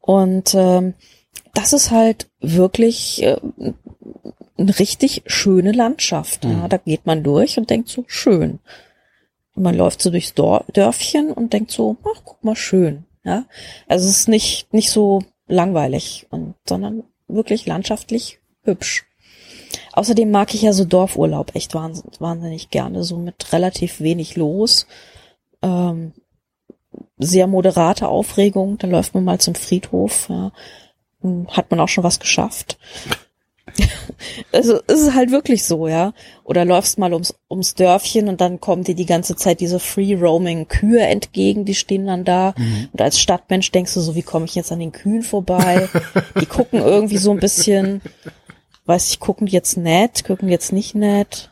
Und ähm, das ist halt wirklich äh, eine richtig schöne Landschaft. Ja. Da geht man durch und denkt so, schön. Und man läuft so durchs Dörfchen und denkt so, ach, guck mal, schön. Ja. Also es ist nicht, nicht so langweilig, und, sondern wirklich landschaftlich hübsch. Außerdem mag ich ja so Dorfurlaub echt wahnsinnig, wahnsinnig gerne, so mit relativ wenig los. Ähm, sehr moderate Aufregung, da läuft man mal zum Friedhof, ja. hat man auch schon was geschafft. also es ist halt wirklich so, ja. Oder läufst mal ums, ums Dörfchen und dann kommen dir die ganze Zeit diese Free-Roaming-Kühe entgegen, die stehen dann da. Mhm. Und als Stadtmensch denkst du so, wie komme ich jetzt an den Kühen vorbei? die gucken irgendwie so ein bisschen, weiß ich, gucken die jetzt nett, gucken die jetzt nicht nett.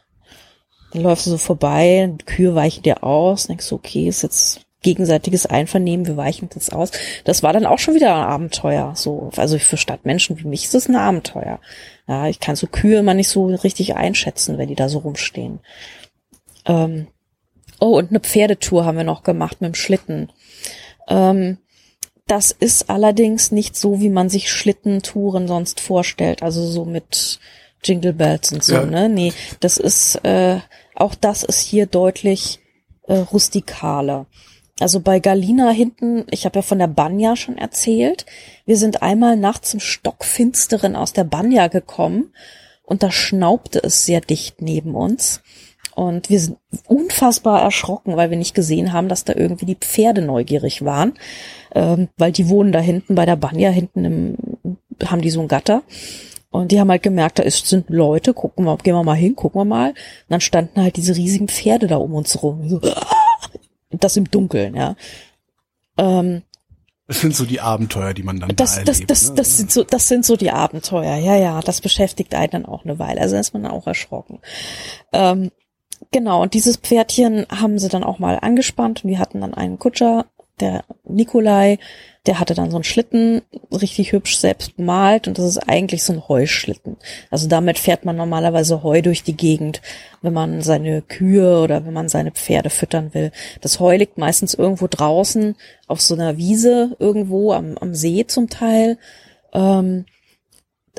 Dann läufst du so vorbei, die Kühe weichen dir aus, denkst du, okay, ist jetzt gegenseitiges Einvernehmen, wir weichen das aus. Das war dann auch schon wieder ein Abenteuer. So, also für Stadtmenschen wie mich ist es ein Abenteuer. Ja, ich kann so Kühe immer nicht so richtig einschätzen, wenn die da so rumstehen. Ähm, oh, und eine Pferdetour haben wir noch gemacht mit dem Schlitten. Ähm, das ist allerdings nicht so, wie man sich Schlittentouren sonst vorstellt. Also so mit Jingle Bells und so, Ja. ne? Nee, das ist, äh, auch das ist hier deutlich äh, rustikaler. Also bei Galina hinten, ich habe ja von der Banja schon erzählt, wir sind einmal nachts im Stockfinsteren aus der Banja gekommen und da schnaubte es sehr dicht neben uns. Und wir sind unfassbar erschrocken, weil wir nicht gesehen haben, dass da irgendwie die Pferde neugierig waren, ähm, weil die wohnen da hinten bei der Banja, hinten im, haben die so ein Gatter. Und die haben halt gemerkt, da ist, sind Leute, gucken wir, gehen wir mal hin, gucken wir mal. Und dann standen halt diese riesigen Pferde da um uns rum. So, das im Dunkeln, ja. Ähm, Das sind so die Abenteuer, die man dann das, da das, erlebt. das, ne? das sind so, das sind so die Abenteuer. Ja, ja, das beschäftigt einen dann auch eine Weile. Also ist man dann auch erschrocken. Ähm, genau, und dieses Pferdchen haben sie dann auch mal angespannt und wir hatten dann einen Kutscher, der Nikolai, der hatte dann so einen Schlitten, richtig hübsch selbst bemalt und das ist eigentlich so ein Heuschlitten. Also damit fährt man normalerweise Heu durch die Gegend, wenn man seine Kühe oder wenn man seine Pferde füttern will. Das Heu liegt meistens irgendwo draußen auf so einer Wiese irgendwo am, am See zum Teil. Ähm,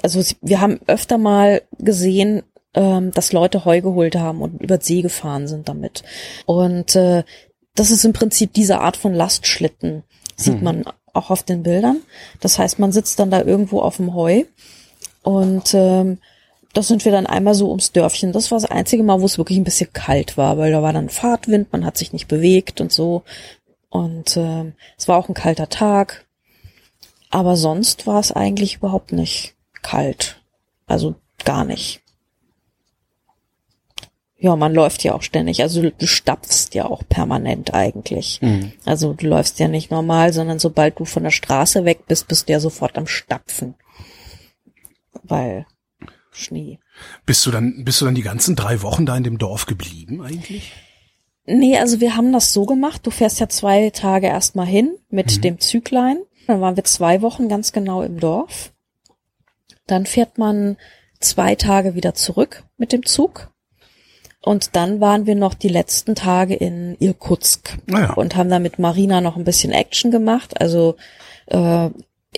also wir haben öfter mal gesehen, ähm, dass Leute Heu geholt haben und über See gefahren sind damit. Und äh, das ist im Prinzip diese Art von Lastschlitten, sieht hm. man auch auf den Bildern. Das heißt, man sitzt dann da irgendwo auf dem Heu und ähm, das sind wir dann einmal so ums Dörfchen. Das war das einzige Mal, wo es wirklich ein bisschen kalt war, weil da war dann Fahrtwind, man hat sich nicht bewegt und so. Und äh, es war auch ein kalter Tag. Aber sonst war es eigentlich überhaupt nicht kalt. Also gar nicht. Ja, man läuft ja auch ständig. Also du, stapfst ja auch permanent eigentlich. Mhm. Also du läufst ja nicht normal, sondern sobald du von der Straße weg bist, bist du ja sofort am Stapfen. Weil Schnee. Bist du dann, bist du dann die ganzen drei Wochen da in dem Dorf geblieben eigentlich? Nee, also wir haben das so gemacht. Du fährst ja zwei Tage erstmal hin mit mhm. dem Züglein. Dann waren wir zwei Wochen ganz genau im Dorf. Dann fährt man zwei Tage wieder zurück mit dem Zug und dann waren wir noch die letzten Tage in Irkutsk naja. und haben da mit Marina noch ein bisschen Action gemacht. Also äh,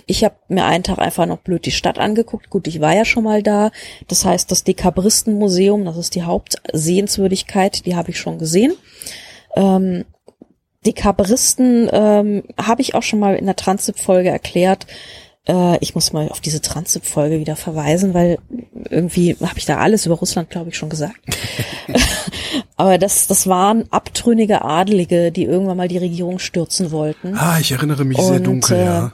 ich habe mir einen Tag einfach noch blöd die Stadt angeguckt. Gut, ich war ja schon mal da. Das heißt, das Dekabristenmuseum, das ist die Hauptsehenswürdigkeit, die habe ich schon gesehen. Ähm, Dekabristen ähm, habe ich auch schon mal in der Transip-Folge erklärt. Äh, ich muss mal auf diese Transip-Folge wieder verweisen, weil irgendwie habe ich da alles über Russland, glaube ich, schon gesagt. Aber das, das waren abtrünnige Adelige, die irgendwann mal die Regierung stürzen wollten. Ah, ich erinnere mich und, sehr dunkel, äh, ja.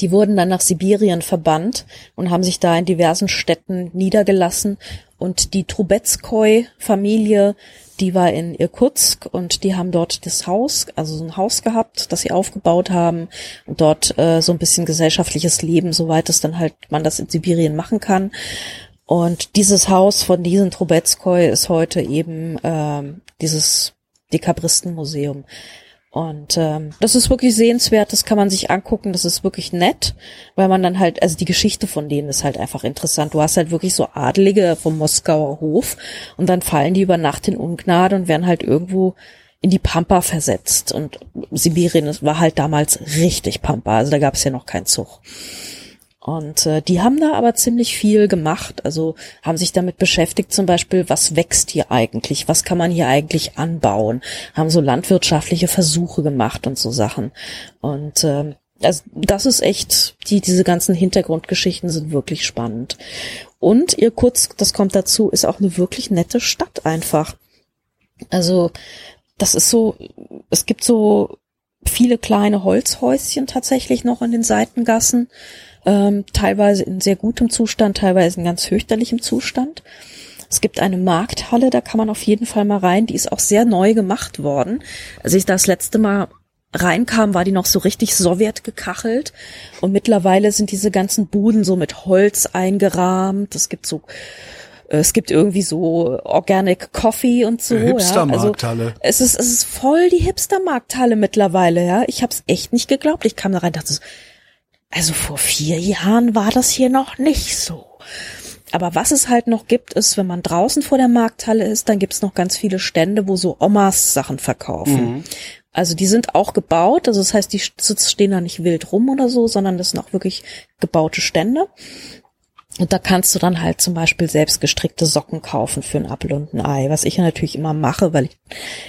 Die wurden dann nach Sibirien verbannt und haben sich da in diversen Städten niedergelassen. Und die Trubetskoi-Familie, die war in Irkutsk und die haben dort das Haus, also so ein Haus gehabt, das sie aufgebaut haben und dort äh, so ein bisschen gesellschaftliches Leben, soweit es dann halt man das in Sibirien machen kann. Und dieses Haus von diesen Trubetskoy ist heute eben ähm, dieses Dekabristenmuseum. Und ähm, das ist wirklich sehenswert, das kann man sich angucken, das ist wirklich nett, weil man dann halt, also die Geschichte von denen ist halt einfach interessant. Du hast halt wirklich so Adelige vom Moskauer Hof und dann fallen die über Nacht in Ungnade und werden halt irgendwo in die Pampa versetzt. Und Sibirien war halt damals richtig Pampa, also da gab es ja noch keinen Zug. Und äh, die haben da aber ziemlich viel gemacht, also haben sich damit beschäftigt, zum Beispiel, was wächst hier eigentlich, was kann man hier eigentlich anbauen, haben so landwirtschaftliche Versuche gemacht und so Sachen. Und äh, also das ist echt, die, diese ganzen Hintergrundgeschichten sind wirklich spannend. Und ihr kurz, das kommt dazu, ist auch eine wirklich nette Stadt einfach. Also das ist so, es gibt so viele kleine Holzhäuschen tatsächlich noch in den Seitengassen ähm, teilweise in sehr gutem Zustand, teilweise in ganz fürchterlichem Zustand. Es gibt eine Markthalle, da kann man auf jeden Fall mal rein. Die ist auch sehr neu gemacht worden. Als ich das letzte Mal reinkam, war die noch so richtig Sowjet gekachelt. Und mittlerweile sind diese ganzen Buden so mit Holz eingerahmt. Es gibt so äh, es gibt irgendwie so Organic Coffee und so. Hipster-Markthalle. Ja. Also es ist, es ist voll die Hipster-Markthalle mittlerweile, ja. Ich habe es echt nicht geglaubt. Ich kam da rein, dachte so, also vor vier Jahren war das hier noch nicht so. Aber was es halt noch gibt, ist, wenn man draußen vor der Markthalle ist, dann gibt es noch ganz viele Stände, wo so Omas Sachen verkaufen. Mhm. Also die sind auch gebaut, also das heißt, die stehen da nicht wild rum oder so, sondern das sind auch wirklich gebaute Stände. Und da kannst du dann halt zum Beispiel selbst gestrickte Socken kaufen für ein Apfel und ein Ei, was ich ja natürlich immer mache, weil ich,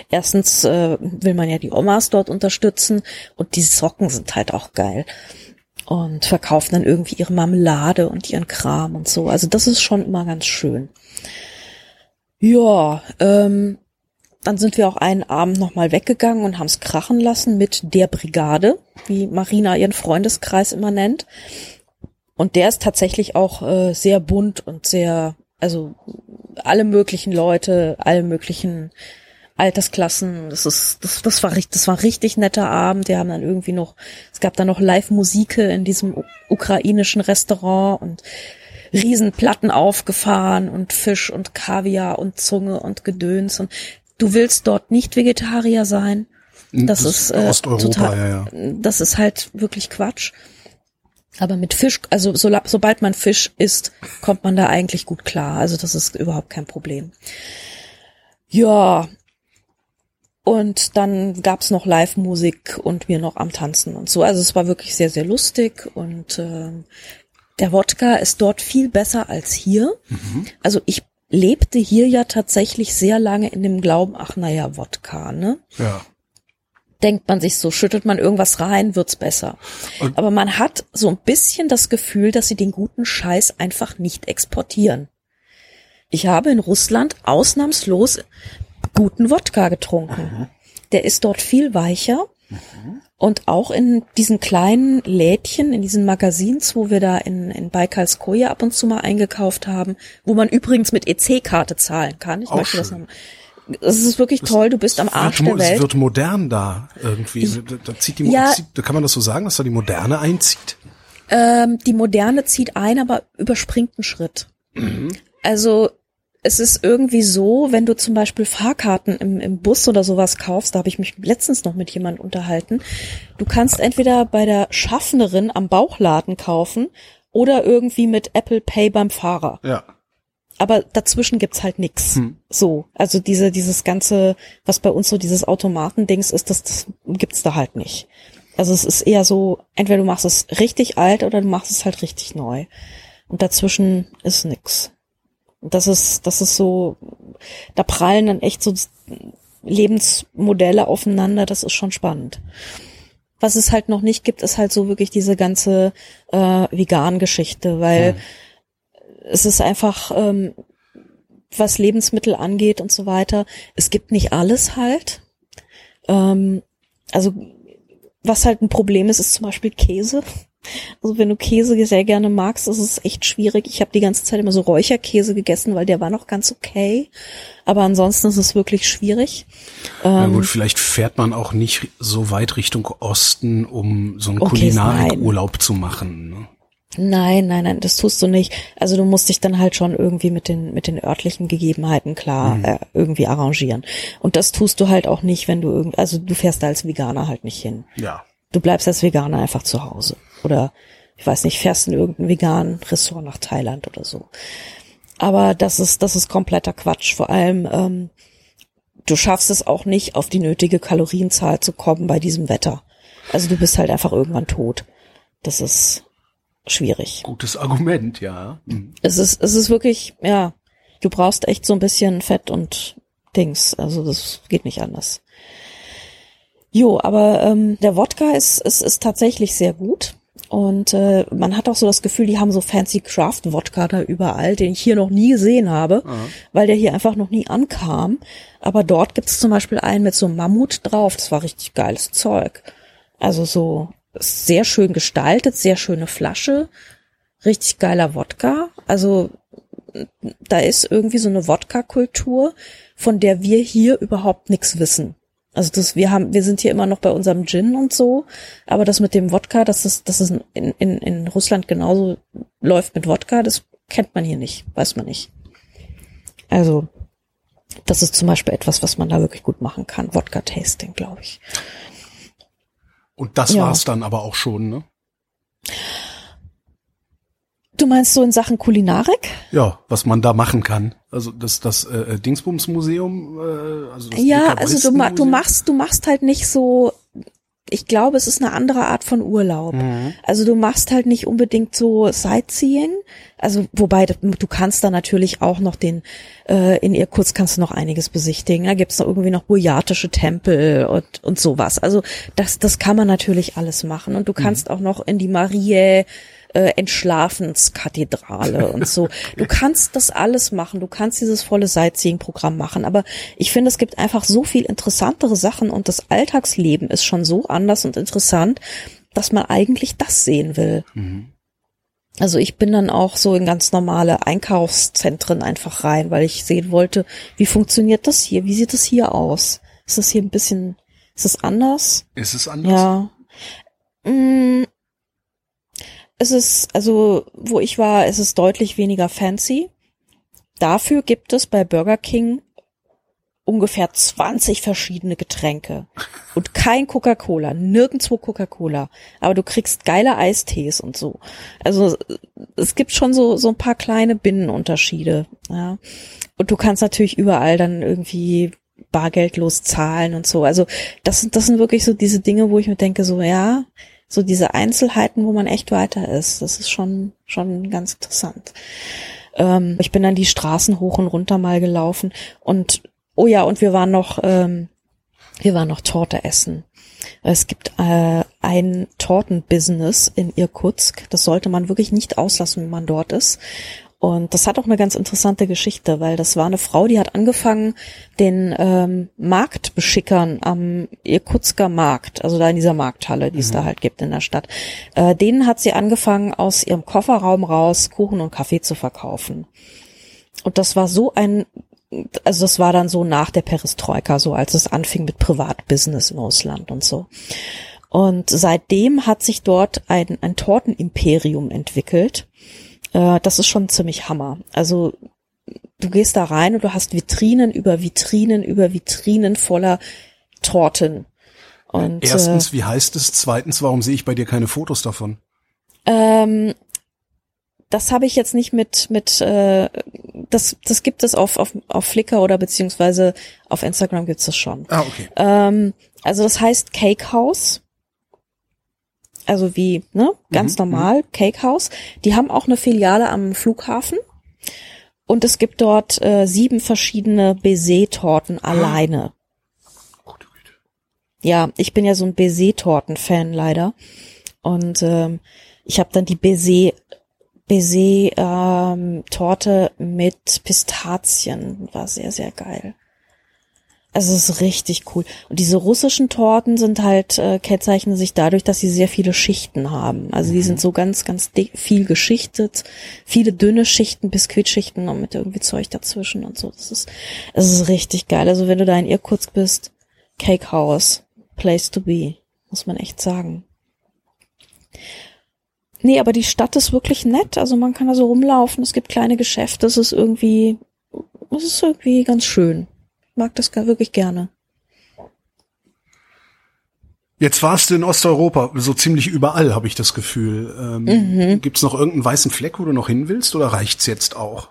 erstens äh, will man ja die Omas dort unterstützen und die Socken sind halt auch geil und verkaufen dann irgendwie ihre Marmelade und ihren Kram und so. Also das ist schon immer ganz schön. Ja, ähm, dann sind wir auch einen Abend nochmal weggegangen und haben es krachen lassen mit der Brigade, wie Marina ihren Freundeskreis immer nennt. Und der ist tatsächlich auch äh, sehr bunt und sehr, also alle möglichen Leute, alle möglichen Altersklassen. Das ist, das, das war richtig, das war ein richtig netter Abend. Wir haben dann irgendwie noch, es gab dann noch Live-Musik in diesem ukrainischen Restaurant und Riesenplatten aufgefahren und Fisch und Kaviar und Zunge und Gedöns und du willst dort nicht Vegetarier sein. Das, das ist äh, Osteuropa, total, ja, ja. das ist halt wirklich Quatsch. Aber mit Fisch, also so, sobald man Fisch isst, kommt man da eigentlich gut klar. Also das ist überhaupt kein Problem. Ja. Und dann gab's noch Live-Musik und mir noch am Tanzen und so. Also es war wirklich sehr, sehr lustig und äh, der Wodka ist dort viel besser als hier. Mhm. Also ich lebte hier ja tatsächlich sehr lange in dem Glauben, ach naja, Wodka, ne? Ja denkt man sich so, schüttelt man irgendwas rein, wird's besser. Und Aber man hat so ein bisschen das Gefühl, dass sie den guten Scheiß einfach nicht exportieren. Ich habe in Russland ausnahmslos guten Wodka getrunken. Mhm. Der ist dort viel weicher. Mhm. Und auch in diesen kleinen Lädchen, in diesen Magazins, wo wir da in, in Baikalskoje ab und zu mal eingekauft haben, wo man übrigens mit EC-Karte zahlen kann. Ich auch möchte schön. das noch es ist wirklich toll, du bist am Arsch der Welt. Es wird modern da irgendwie. Ich, da, zieht die, ja, zieht, kann man das so sagen, dass da die Moderne einzieht? Ähm, die Moderne zieht ein, aber überspringt einen Schritt. Mhm. Also es ist irgendwie so, wenn du zum Beispiel Fahrkarten im, im Bus oder sowas kaufst, da habe ich mich letztens noch mit jemand unterhalten, du kannst entweder bei der Schaffnerin am Bauchladen kaufen oder irgendwie mit Apple Pay beim Fahrer. Ja aber dazwischen gibt's halt nix. Hm. So, also diese dieses ganze, was bei uns so dieses Automatendings ist, das, das gibt's da halt nicht. Also es ist eher so, entweder du machst es richtig alt oder du machst es halt richtig neu. Und dazwischen ist nix. Das ist, das ist so, da prallen dann echt so Lebensmodelle aufeinander, das ist schon spannend. Was es halt noch nicht gibt, ist halt so wirklich diese ganze äh, Vegan-Geschichte, weil hm es ist einfach, ähm, was Lebensmittel angeht und so weiter, es gibt nicht alles halt. Ähm, also was halt ein Problem ist, ist zum Beispiel Käse. Also wenn du Käse sehr gerne magst, ist es echt schwierig. Ich habe die ganze Zeit immer so Räucherkäse gegessen, weil der war noch ganz okay. Aber ansonsten ist es wirklich schwierig. Na gut, ähm, vielleicht fährt man auch nicht so weit Richtung Osten, um so einen okay, Kulinarikurlaub zu machen. Ne? Nein, nein, nein, das tust du nicht. Also du musst dich dann halt schon irgendwie mit den mit den örtlichen Gegebenheiten klar mhm. äh, irgendwie arrangieren. Und das tust du halt auch nicht, wenn du irgend, also du fährst da als Veganer halt nicht hin. Ja. Du bleibst als Veganer einfach zu Hause oder ich weiß nicht, fährst in irgendein veganen Ressort nach Thailand oder so. Aber das ist das ist kompletter Quatsch. Vor allem ähm, du schaffst es auch nicht, auf die nötige Kalorienzahl zu kommen bei diesem Wetter. Also du bist halt einfach irgendwann tot. Das ist schwierig. Gutes Argument, ja. Mhm. Es ist, es ist wirklich, ja, du brauchst echt so ein bisschen Fett und Dings. Also das geht nicht anders. Jo, aber ähm, der Wodka ist, ist, ist tatsächlich sehr gut. Und äh, man hat auch so das Gefühl, die haben so fancy Craft-Wodka da überall, den ich hier noch nie gesehen habe, Aha. weil der hier einfach noch nie ankam. Aber dort gibt es zum Beispiel einen mit so einem Mammut drauf. Das war richtig geiles Zeug. Also so sehr schön gestaltet, sehr schöne Flasche, richtig geiler Wodka. Also da ist irgendwie so eine Wodka-Kultur, von der wir hier überhaupt nichts wissen. Also das, wir haben, wir sind hier immer noch bei unserem Gin und so, aber das mit dem Wodka, dass das, dass es in, in, in Russland genauso läuft mit Wodka, das kennt man hier nicht, weiß man nicht. Also, das ist zum Beispiel etwas, was man da wirklich gut machen kann. Wodka-Tasting, glaube ich. Und das ja. war's dann aber auch schon, ne? Du meinst so in Sachen Kulinarik? Ja, was man da machen kann. Also das das äh, Dingsbums-Museum. Äh, also das ja, also du, du machst du machst halt nicht so ich glaube, es ist eine andere Art von Urlaub. Mhm. Also du machst halt nicht unbedingt so Sightseeing. Also wobei du kannst da natürlich auch noch den äh, in Irkutsk kannst du noch einiges besichtigen. Da gibt's noch irgendwie noch burjatische Tempel und und sowas. Also das das kann man natürlich alles machen und du kannst mhm. auch noch in die Marie äh, Entschlafenskathedrale und so. Du kannst das alles machen, du kannst dieses volle Sightseeing-Programm machen, aber ich finde, es gibt einfach so viel interessantere Sachen und das Alltagsleben ist schon so anders und interessant, dass man eigentlich das sehen will. Mhm. Also ich bin dann auch so in ganz normale Einkaufszentren einfach rein, weil ich sehen wollte, wie funktioniert das hier? Wie sieht das hier aus? Ist das hier ein bisschen, ist es anders? Ist es anders? Ja. Es ist, also wo ich war, es ist deutlich weniger fancy. Dafür gibt es bei Burger King ungefähr 20 verschiedene Getränke und kein Coca-Cola, nirgendwo Coca-Cola, aber du kriegst geile Eistees und so. Also es gibt schon so so ein paar kleine Binnenunterschiede, ja. Und du kannst natürlich überall dann irgendwie bargeldlos zahlen und so. Also das das sind wirklich so diese Dinge, wo ich mir denke so ja, so diese Einzelheiten, wo man echt weiter ist. Das ist schon schon ganz interessant. Ähm, ich bin dann die Straßen hoch und runter mal gelaufen und Oh ja, und wir waren noch, ähm, wir waren noch Torte essen. Es gibt äh, ein Tortenbusiness in Irkutsk. Das sollte man wirklich nicht auslassen, wenn man dort ist. Und das hat auch eine ganz interessante Geschichte, weil das war eine Frau, die hat angefangen, den ähm, Marktbeschickern am Irkutsker Markt, also da in dieser Markthalle, die es da halt gibt in der Stadt, äh, denen hat sie angefangen, aus ihrem Kofferraum raus Kuchen und Kaffee zu verkaufen. Und das war so ein also das war dann so nach der Perestroika, so als es anfing mit Privatbusiness in Russland und so. Und seitdem hat sich dort ein, ein Tortenimperium entwickelt. Äh, das ist schon ziemlich Hammer. Also du gehst da rein und du hast Vitrinen über Vitrinen über Vitrinen voller Torten. Und, Erstens, äh, wie heißt es? Zweitens, warum sehe ich bei dir keine Fotos davon? Ähm, das habe ich jetzt nicht mit mit äh, das das gibt es auf auf auf Flickr oder beziehungsweise auf Instagram gibt's das schon. Ah okay. Ähm, also das heißt Cake House. Also wie, ne? Ganz Mhm, normal, Cake House. Die haben auch eine Filiale am Flughafen. Und es gibt dort äh, sieben verschiedene Baiser-Torten alleine. Gute Güte. Ja, ich bin ja so ein Baiser-Torten-Fan leider. Und ähm, ich habe dann die Baiser Baiser ähm, Torte mit Pistazien war sehr sehr geil. Also es ist richtig cool. Und diese russischen Torten sind halt äh, kennzeichnen sich dadurch, dass sie sehr viele Schichten haben. Also die sind so ganz ganz dick, viel geschichtet, viele dünne Schichten, Biskuitschichten und mit irgendwie Zeug dazwischen und so. Das ist es ist richtig geil. Also wenn du da in Irkutsk bist, Cake House, place to be, muss man echt sagen. Nee, aber die Stadt ist wirklich nett. Also man kann da so rumlaufen. Es gibt kleine Geschäfte. Es ist irgendwie, es ist irgendwie ganz schön. Mag das gar wirklich gerne. Jetzt warst du in Osteuropa, so ziemlich überall, habe ich das Gefühl. Ähm, Mhm. Gibt's noch irgendeinen weißen Fleck, wo du noch hin willst, oder reicht's jetzt auch?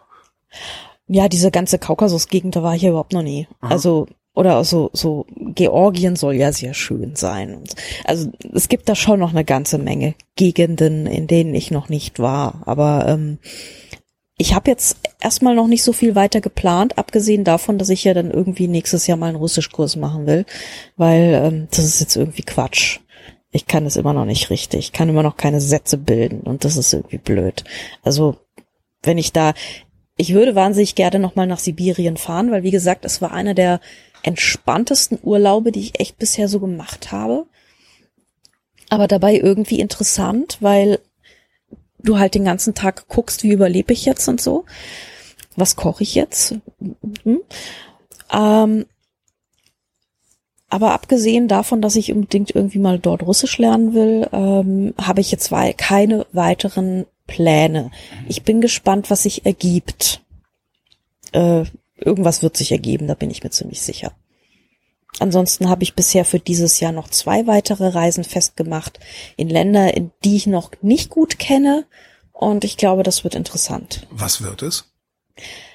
Ja, diese ganze Kaukasus-Gegend, da war ich ja überhaupt noch nie. Also, oder so, so, Georgien soll ja sehr schön sein. Also, es gibt da schon noch eine ganze Menge Gegenden, in denen ich noch nicht war. Aber ähm, ich habe jetzt erstmal noch nicht so viel weiter geplant, abgesehen davon, dass ich ja dann irgendwie nächstes Jahr mal einen Russischkurs machen will, weil ähm, das ist jetzt irgendwie Quatsch. Ich kann es immer noch nicht richtig. Ich kann immer noch keine Sätze bilden und das ist irgendwie blöd. Also wenn ich da, ich würde wahnsinnig gerne nochmal nach Sibirien fahren, weil wie gesagt, es war einer der entspanntesten Urlaube, die ich echt bisher so gemacht habe. Aber dabei irgendwie interessant, weil du halt den ganzen Tag guckst, wie überlebe ich jetzt und so. Was koche ich jetzt? Mhm. Ähm, aber abgesehen davon, dass ich unbedingt irgendwie mal dort Russisch lernen will, ähm, habe ich jetzt keine weiteren Pläne. Ich bin gespannt, was sich ergibt. Äh, irgendwas wird sich ergeben, da bin ich mir ziemlich sicher. Ansonsten habe ich bisher für dieses Jahr noch zwei weitere Reisen festgemacht in Länder, in die ich noch nicht gut kenne. Und ich glaube, das wird interessant. Was wird es?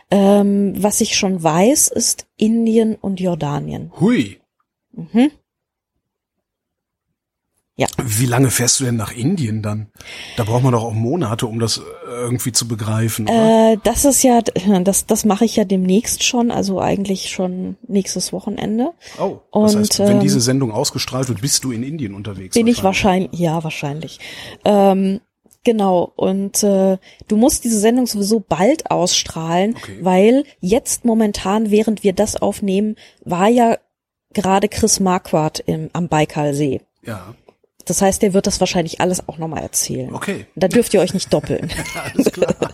Ähm, was ich schon weiß, ist Indien und Jordanien. Hui. Mhm. Wie lange fährst du denn nach Indien dann? Da braucht man doch auch Monate, um das äh, irgendwie zu begreifen, oder? Äh, das ist ja, das, das mache ich ja demnächst schon, also eigentlich schon nächstes Wochenende. oh, das und, heißt, wenn ähm, diese Sendung ausgestrahlt wird, bist du in Indien unterwegs. Bin ich wahrscheinlich, ja, wahrscheinlich. Ähm, genau, und äh, du musst diese Sendung sowieso bald ausstrahlen, Okay. weil jetzt momentan, während wir das aufnehmen, war ja gerade Chris Marquardt im, am Baikalsee. Ja, Das heißt, der wird das wahrscheinlich alles auch nochmal erzählen. okay. Da dürft ihr euch nicht doppeln. Alles klar.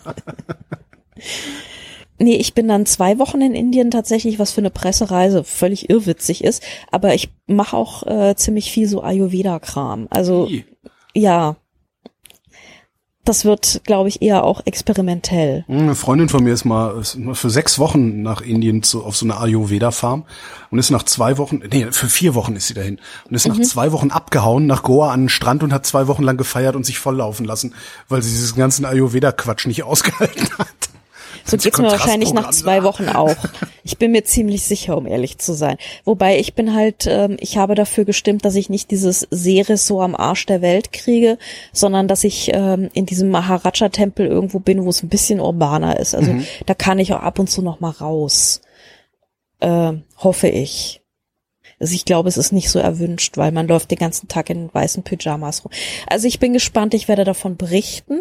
Nee, ich bin dann zwei Wochen in Indien tatsächlich, was für eine Pressereise völlig irrwitzig ist. Aber ich mache auch äh, ziemlich viel so Ayurveda-Kram. Also Ih, ja. Das wird, glaube ich, eher auch experimentell. Eine Freundin von mir ist mal, ist mal für sechs Wochen nach Indien zu, auf so eine Ayurveda-Farm und ist nach zwei Wochen, nee, für vier Wochen ist sie dahin und ist nach Mhm. zwei Wochen abgehauen nach Goa an den Strand und hat zwei Wochen lang gefeiert und sich volllaufen lassen, weil sie diesen ganzen Ayurveda-Quatsch nicht ausgehalten hat. So geht's mir wahrscheinlich nach zwei. Wochen auch. Ich bin mir ziemlich sicher, um ehrlich zu sein. Wobei ich bin halt, ähm, ich habe dafür gestimmt, dass ich nicht dieses Seres so am Arsch der Welt kriege, sondern dass ich ähm, in diesem Maharaja-Tempel irgendwo bin, wo es ein bisschen urbaner ist. Also Mhm. da kann ich auch ab und zu noch mal raus. Ähm, hoffe ich. Also ich glaube, es ist nicht so erwünscht, weil man läuft den ganzen Tag in weißen Pyjamas rum. Also ich bin gespannt, ich werde davon berichten.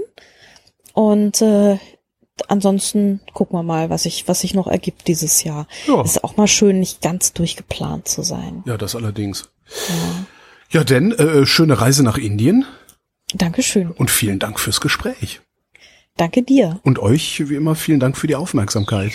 Und äh, ansonsten gucken wir mal, was sich was sich noch ergibt dieses Jahr. Ja. Ist auch mal schön, nicht ganz durchgeplant zu sein. Ja, das allerdings. Ja, denn äh, schöne Reise nach Indien Dankeschön. und vielen Dank fürs Gespräch. Danke dir. Und euch, wie immer, vielen Dank für die Aufmerksamkeit.